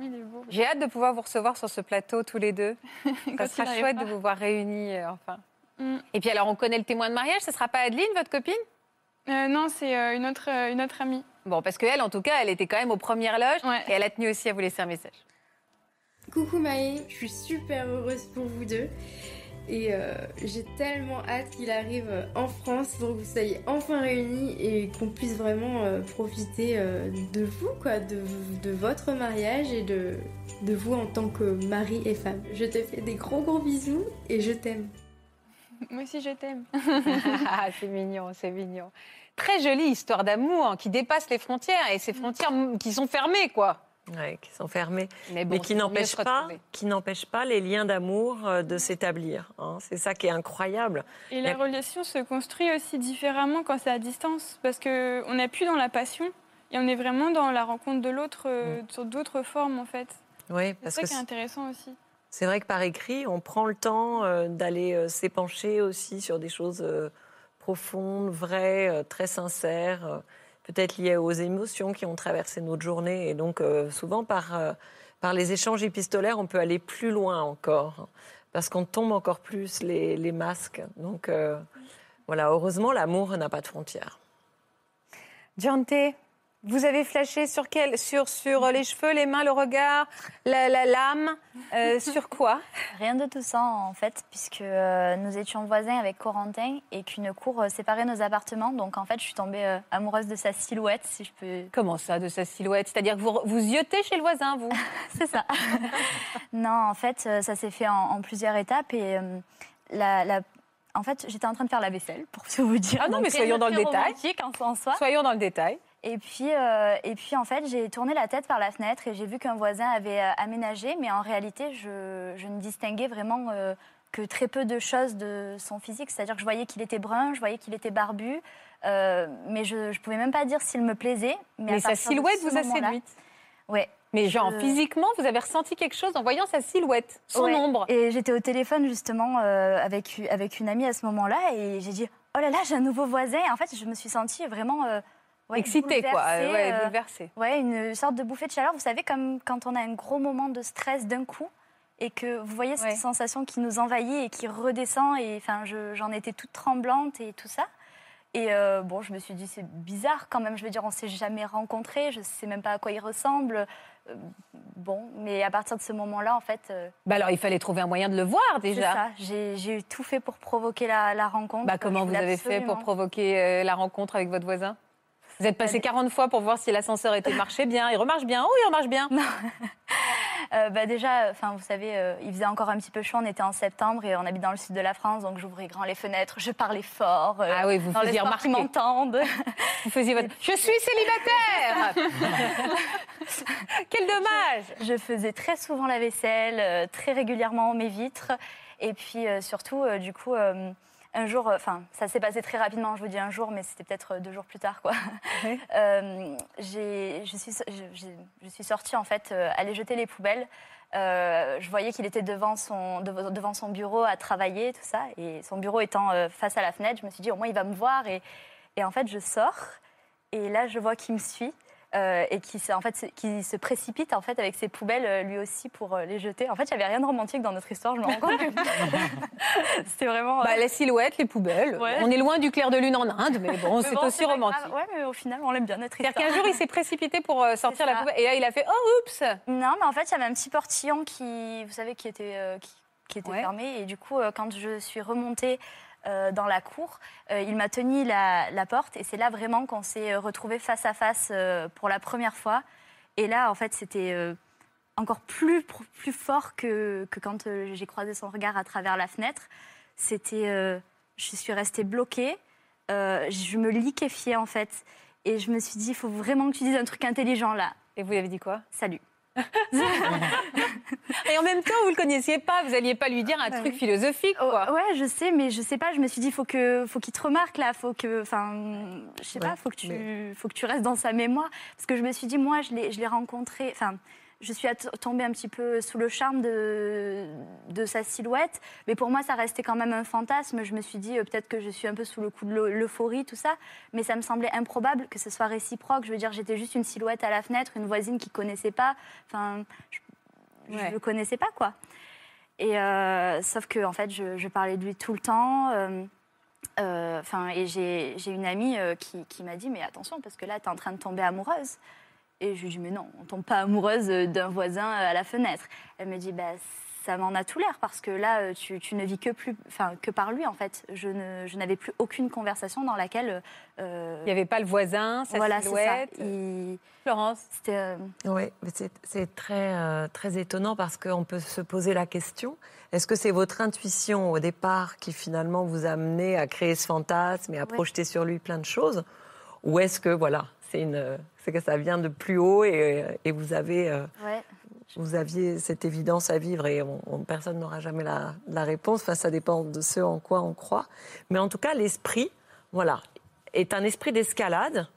Il est beau. J'ai hâte de pouvoir vous recevoir sur ce plateau tous les deux. Ça sera chouette de vous voir réunis, euh, enfin. Mm. Et puis alors, on connaît le témoin de mariage? Ce sera pas Adeline, votre copine? Euh, non, c'est euh, une, autre, euh, une autre amie. Bon, parce qu'elle, en tout cas, elle était quand même aux premières loges. Ouais. Et elle a tenu aussi à vous laisser un message. Coucou Maë, je suis super heureuse pour vous deux. Et euh, j'ai tellement hâte qu'il arrive euh, en France pour que vous soyez enfin réunis et qu'on puisse vraiment euh, profiter euh, de vous, quoi, de, de votre mariage et de, de vous en tant que mari et femme. Je te fais des gros gros bisous et je t'aime. Moi aussi, je t'aime. Ah, c'est mignon, c'est mignon. Très jolie histoire d'amour qui dépasse les frontières et ces frontières mm, qui sont fermées, quoi. Ouais, qui sont fermés, Mais, bon, mais qui c'est n'empêchent pas, qui n'empêchent pas les liens d'amour euh, de s'établir. hein. C'est ça qui est incroyable. Et la relation se construit aussi différemment quand c'est à distance, parce que on n'est plus dans la passion et on est vraiment dans la rencontre de l'autre euh, sur d'autres formes en fait. Oui, C'est parce ça que qui est intéressant aussi. c'est vrai que par écrit, on prend le temps euh, d'aller euh, s'épancher aussi sur des choses profondes, vraies, euh, très sincères, euh, peut-être liées aux émotions qui ont traversé notre journée. Et donc, euh, souvent, par, par les échanges épistolaires, on peut aller plus loin encore, hein, parce qu'on tombe encore plus les, les masques. Donc, voilà, heureusement, l'amour n'a pas de frontières. Giante, Vous avez flashé sur quel Sur, sur les cheveux, les mains, le regard, la, la lame euh, Sur quoi? Rien de tout ça en fait, puisque euh, nous étions voisins avec Corentin et qu'une cour euh, séparait nos appartements. Donc en fait, je suis tombée amoureuse de sa silhouette, si je peux. Comment ça, de sa silhouette? C'est-à-dire que vous, vous yotez chez le voisin, vous? C'est ça. non, en fait, ça s'est fait en, en plusieurs étapes et la, la- En fait, j'étais en train de faire la vaisselle, pour tout vous dire. Ah non, Donc, mais soyons dans le détail. en, en soi. Soyons dans le détail. Et puis, euh, et puis en fait, j'ai tourné la tête par la fenêtre et j'ai vu qu'un voisin avait euh, aménagé, mais en réalité, je, je ne distinguais vraiment euh, que très peu de choses de son physique. C'est-à-dire que je voyais qu'il était brun, je voyais qu'il était barbu, euh, mais je ne pouvais même pas dire s'il me plaisait. Mais, sa silhouette vous a séduite Ouais. Mais genre, physiquement, vous avez ressenti quelque chose en voyant sa silhouette, son Ouais. ombre Et j'étais au téléphone justement avec, avec une amie à ce moment-là et j'ai dit Oh là là, j'ai un nouveau voisin. En fait, je me suis sentie vraiment. Ouais, Excitée, quoi. Ouais, euh, bouleversée. Ouais, une sorte de bouffée de chaleur. Vous savez, comme quand on a un gros moment de stress d'un coup et que vous voyez cette Ouais. sensation qui nous envahit et qui redescend. Et enfin, je- j'en étais toute tremblante et tout ça. Et euh, bon, je me suis dit, c'est bizarre quand même. Je veux dire, on s'est jamais rencontrés. Je sais même pas à quoi il ressemble. Euh, bon, mais à partir de ce moment-là, en fait. euh, Bah alors, il fallait trouver un moyen de le voir c'est déjà. ça. J'ai tout fait pour provoquer la, la rencontre. Bah, comment vous avez fait pour provoquer la rencontre avec votre voisin? Vous êtes passé 40 fois pour voir si l'ascenseur était marché bien. Il remarche bien. Oh, il remarche bien. Euh, bah déjà, enfin, vous savez, euh, il faisait encore un petit peu chaud. On était en septembre et on habite dans le sud de la France, donc j'ouvrais grand les fenêtres, je parlais fort. euh, Ah oui, vous faisiez remarquer. m'entendent. Vous faisiez votre. Je suis célibataire Quel dommage Je faisais très souvent la vaisselle, euh, très régulièrement mes vitres. Et puis surtout, du coup, un jour, euh, enfin, ça s'est passé très rapidement, je vous dis un jour, mais c'était peut-être euh, deux jours plus tard, quoi. Euh, je, suis, je, j'ai- je suis sortie, en fait, euh, aller jeter les poubelles. Euh, je voyais qu'il était devant son, dev- devant son bureau à travailler, tout ça. Et son bureau étant face à la fenêtre, je me suis dit, au moins, il va me voir. Et, et en fait, je sors. Et là, je vois qu'il me suit. Euh, et qui se, en fait, se- qui se précipite en fait avec ses poubelles euh, lui aussi pour euh, les jeter. En fait, il n'y avait rien de romantique dans notre histoire, je me rends compte. C'était vraiment. euh, bah, La silhouette, les poubelles. Ouais. On est loin du clair de lune en Inde, mais bon, c'est bon, aussi romantique. Ouais, mais au final, on l'aime bien notre C'est-à-dire histoire. qu'un jour, il s'est précipité pour sortir la poubelle. Et là, il a fait Oh, oups Non, mais en fait, il y avait un petit portillon qui, vous savez, qui était, euh, qui, qui était Ouais. fermé. Et du coup, quand je suis remontée euh, dans la cour, euh, il m'a tenu la, la porte. Et c'est là vraiment qu'on s'est retrouvés face à face euh, pour la première fois. Et là, en fait, c'était euh, encore plus, plus fort que, que quand euh, j'ai croisé son regard à travers la fenêtre. C'était, euh, je suis restée bloquée. Euh, je me liquéfiais, en fait. Et je me suis dit, il faut vraiment que tu dises un truc intelligent là. Et vous avez dit quoi? Salut. Et en même temps, vous le connaissiez pas, vous n'alliez pas lui dire un truc philosophique, quoi. Oh, ouais, je sais, mais je sais pas. Je me suis dit, faut que, faut qu'il te remarque là, faut que, enfin, je sais pas, faut que tu, faut que tu restes dans sa mémoire, parce que je me suis dit, moi, je l'ai, je l'ai rencontré, enfin. Je suis tombée un petit peu sous le charme de, de sa silhouette, mais pour moi, ça restait quand même un fantasme. Je me suis dit, euh, peut-être que je suis un peu sous le coup de l'eu- l'euphorie, tout ça, mais ça me semblait improbable que ce soit réciproque. Je veux dire, j'étais juste une silhouette à la fenêtre, une voisine qui connaissait pas. Enfin, je ne Ouais. le connaissais pas, quoi. Et euh, sauf que en fait, je, je parlais de lui tout le temps. euh, euh, Enfin, et j'ai une amie qui, qui m'a dit mais attention parce que là, tu es en train de tomber amoureuse. Et je lui dis mais non, on tombe pas amoureuse euh, d'un voisin euh, à la fenêtre. Elle me dit bah ça m'en a tout l'air parce que là, euh, tu, tu ne vis que plus, enfin que par lui en fait. Je ne, je n'avais plus aucune conversation dans laquelle. euh, Il n'y avait pas le voisin, sa voilà, c'est ça. silhouette. Il- Florence C'était. euh, Oui, c'est- c'est très, euh, très étonnant parce qu'on peut se poser la question est-ce que c'est votre intuition au départ qui finalement vous a amené à créer ce fantasme et à Ouais. projeter sur lui plein de choses Ou est-ce que voilà, c'est une, c'est que ça vient de plus haut et, et vous avez, euh, ouais. vous aviez cette évidence à vivre et on- on- personne n'aura jamais la, la réponse. Enfin, ça dépend de ce en quoi on croit. Mais en tout cas, l'esprit, voilà, est un esprit d'escalade.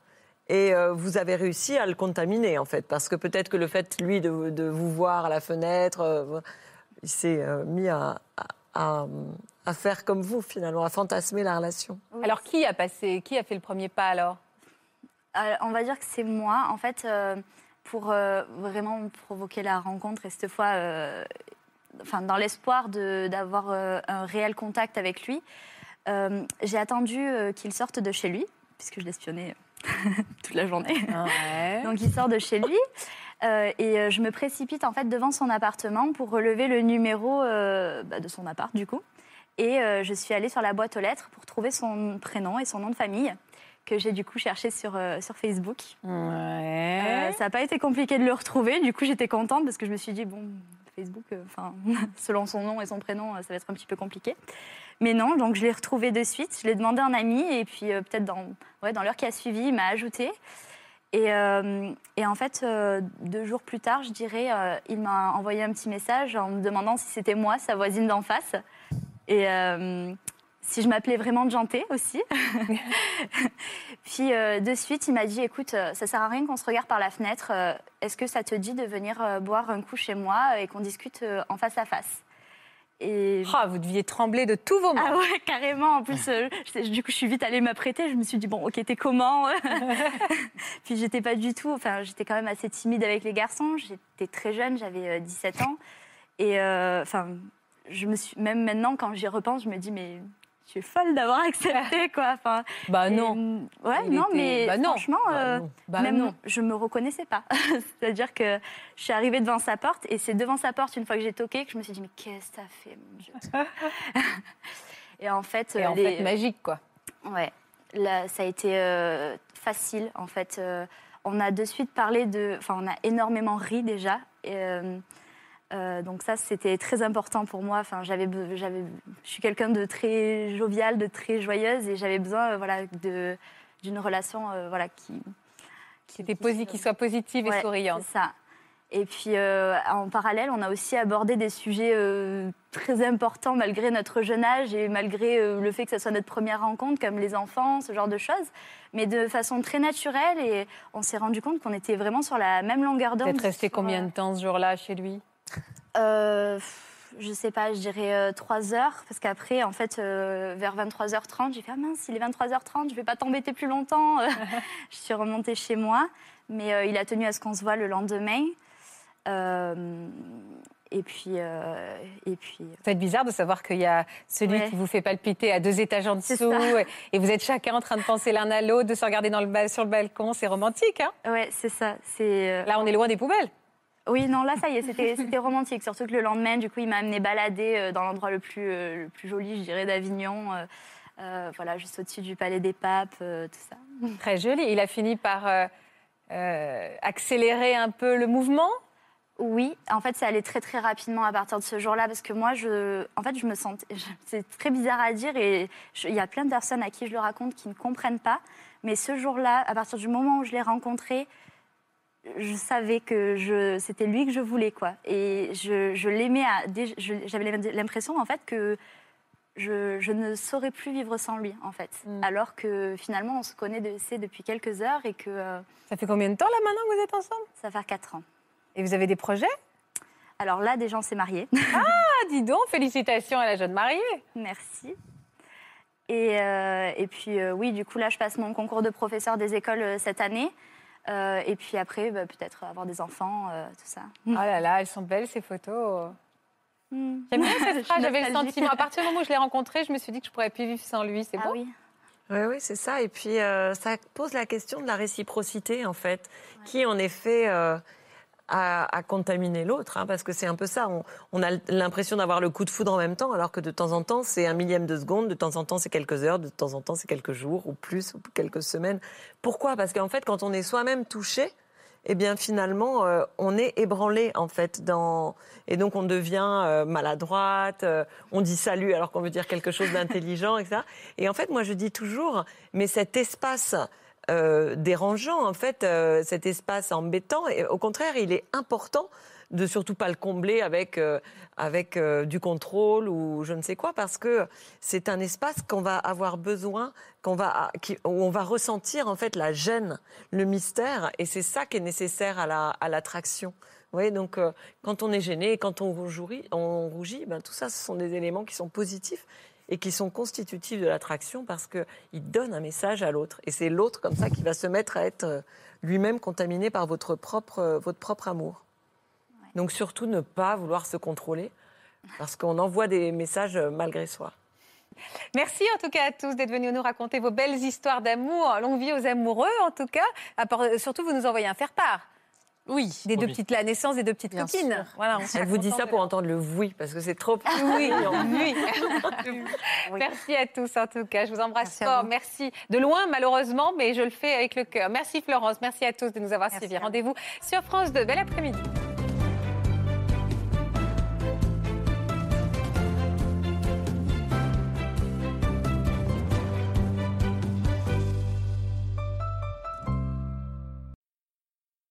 Et euh, vous avez réussi à le contaminer, en fait, parce que peut-être que le fait, lui, de, de vous voir à la fenêtre, euh, il s'est euh, mis à, à- à- à faire comme vous, finalement, à fantasmer la relation. Oui. Alors, qui a passé Qui a fait le premier pas alors? On va dire que c'est moi, en fait, euh, pour euh, vraiment provoquer la rencontre et cette fois, euh, enfin, dans l'espoir d'avoir euh, un réel contact avec lui, euh, j'ai attendu euh, qu'il sorte de chez lui, puisque je l'espionnais toute la journée. Ouais. Donc il sort de chez lui. euh, et euh, je me précipite en fait devant son appartement pour relever le numéro euh, bah, de son appart du coup. Et euh, je suis allée sur la boîte aux lettres pour trouver son prénom et son nom de famille que j'ai du coup cherché sur, euh, sur Facebook. Ouais. Euh, ça n'a pas été compliqué de le retrouver. Du coup, j'étais contente parce que je me suis dit, bon, Facebook, euh, selon son nom et son prénom, ça va être un petit peu compliqué. Mais non, donc je l'ai retrouvé de suite. Je l'ai demandé à un ami et puis peut-être dans, ouais, dans l'heure qui a suivi, il m'a ajouté. Et, et en fait, deux jours plus tard, je dirais, il m'a envoyé un petit message en me demandant si c'était moi, sa voisine d'en face. Et si je m'appelais vraiment Janté aussi. Puis euh, de suite, il m'a dit écoute, euh, ça sert à rien qu'on se regarde par la fenêtre. euh, Est-ce que ça te dit de venir boire un coup chez moi et qu'on discute en face à face? Et Ah, vous deviez trembler de tous vos membres. ah ouais, carrément. En plus, euh, je- du coup, je suis vite allée m'apprêter. Je me suis dit, bon, ok, t'es comment? Puis j'étais pas du tout, enfin, j'étais quand même assez timide avec les garçons. J'étais très jeune, j'avais euh, 17 ans. Et euh, enfin, je me suis, même maintenant, quand j'y repense, je me dis, mais je suis folle d'avoir accepté, quoi. Enfin, Bah non. ouais, non, était- mais bah non. franchement, euh, Bah même non. je me reconnaissais pas. C'est-à-dire que je suis arrivée devant sa porte et c'est devant sa porte, une fois que j'ai toqué, que je me suis dit, mais qu'est-ce que ça fait, mon Dieu? Et en fait, Et en les- fait, magique, quoi. Ouais, là, ça a été euh, facile en fait. Euh, on a de suite parlé de. Enfin, on a énormément ri déjà. Et, euh, donc, ça, c'était très important pour moi. Enfin, j'avais, j'avais, je suis quelqu'un de très jovial, de très joyeuse et j'avais besoin euh, voilà, de, d'une relation euh, voilà, qui. Qui était qui soit positive et souriante. c'est ça. Et puis, en parallèle, on a aussi abordé des sujets très importants malgré notre jeune âge et malgré le fait que ce soit notre première rencontre, comme les enfants, ce genre de choses, mais de façon très naturelle. Et on s'est rendu compte qu'on était vraiment sur la même longueur Vous d'onde. êtes resté sur, combien de temps ce jour-là chez lui? Euh, je sais pas, je dirais euh, 3 heures, parce qu'après, en fait, euh, vers 23h30, j'ai fait Ah mince, il est 23h30, je vais pas t'embêter plus longtemps. je suis remontée chez moi, mais euh, il a tenu à ce qu'on se voit le lendemain. Euh, et puis, euh, et puis. C'est bizarre de savoir qu'il y a celui Ouais. qui vous fait palpiter à deux étages en dessous ça. et- et vous êtes chacun en train de penser l'un à l'autre, de se regarder dans le ba- sur le balcon. C'est romantique, hein? Ouais, c'est ça. C'est. euh, Là, on est loin des poubelles. Oui, non, là, ça y est, c'était romantique. Surtout que le lendemain, du coup, il m'a amené balader euh, dans l'endroit le plus, euh, le plus joli, je dirais, d'Avignon. euh, voilà, juste au-dessus du Palais des Papes, euh, tout ça. Très joli. Il a fini par euh, accélérer un peu le mouvement? Oui, en fait, ça allait très très rapidement à partir de ce jour-là parce que moi, je, en fait, je me sentais, c'est très bizarre à dire et il y a plein de personnes à qui je le raconte qui ne comprennent pas. Mais ce jour-là, à partir du moment où je l'ai rencontré, je savais que je, c'était lui que je voulais quoi. Et je, je l'aimais. à- J'avais l'impression en fait que je, je ne saurais plus vivre sans lui en fait. Mm. Alors que finalement, on se connaît de, depuis quelques heures et que euh, Ça fait combien de temps là maintenant que vous êtes ensemble? Ça fait quatre ans. Et vous avez des projets? Alors là, déjà, on s'est mariés. Ah, dis donc, félicitations à la jeune mariée. Merci. Et, euh, et puis, euh, oui, du coup, là, je passe mon concours de professeur des écoles cette année. Euh, et puis après, bah, peut-être avoir des enfants, euh, tout ça. Oh là là, elles sont belles ces photos. Hmm. J'aime bien cette phrase, j'avais le sentiment. À partir du moment où je l'ai rencontré, je me suis dit que je pourrais plus vivre sans lui. C'est Ah oui. Oui, oui, c'est ça. Et puis, euh, ça pose la question de la réciprocité, en fait, qui, en effet, a contaminé l'autre. hein, parce que c'est un peu ça. On, on a l'impression d'avoir le coup de foudre en même temps, alors que de temps en temps, c'est un millième de seconde, de temps en temps, c'est quelques heures, de temps en temps, c'est quelques jours, ou plus, ou quelques semaines. Pourquoi? Parce qu'en fait, quand on est soi-même touché, eh bien finalement, euh, on est ébranlé en fait dans et donc on devient euh, maladroite, euh, on dit salut alors qu'on veut dire quelque chose d'intelligent, etc. Et en fait, moi je dis toujours, mais cet espace euh, dérangeant, en fait, euh, cet espace embêtant, et au contraire, il est important de surtout pas le combler avec euh, avec du contrôle ou je ne sais quoi parce que c'est un espace qu'on va avoir besoin qu'on va où on va ressentir en fait la gêne le mystère. Et c'est ça qui est nécessaire à la à l'attraction. Donc quand on est gêné quand on rougit on rougit ben tout ça ce sont des éléments qui sont positifs et qui sont constitutifs de l'attraction parce que ils donnent un message à l'autre et c'est l'autre comme ça qui va se mettre à être euh, lui-même contaminé par votre propre euh, votre propre amour donc surtout ne pas vouloir se contrôler, parce qu'on envoie des messages euh, malgré soi. Merci en tout cas à tous d'être venus nous raconter vos belles histoires d'amour. Longue vie aux amoureux en tout cas. Surtout, vous nous envoyez un faire-part. Oui. Des deux Oui. petites, la naissance des deux petites Bien copines. sûr. Voilà, on Elle vous dit ça de pour entendre le oui, parce que c'est trop. Oui, brillant. oui. Oui. Merci à tous en tout cas. Je vous embrasse Merci fort. vous. Merci de loin malheureusement, mais je le fais avec le cœur. Merci Florence. Merci à tous de nous avoir Merci suivis. Rendez-vous sur France 2. Bel après-midi.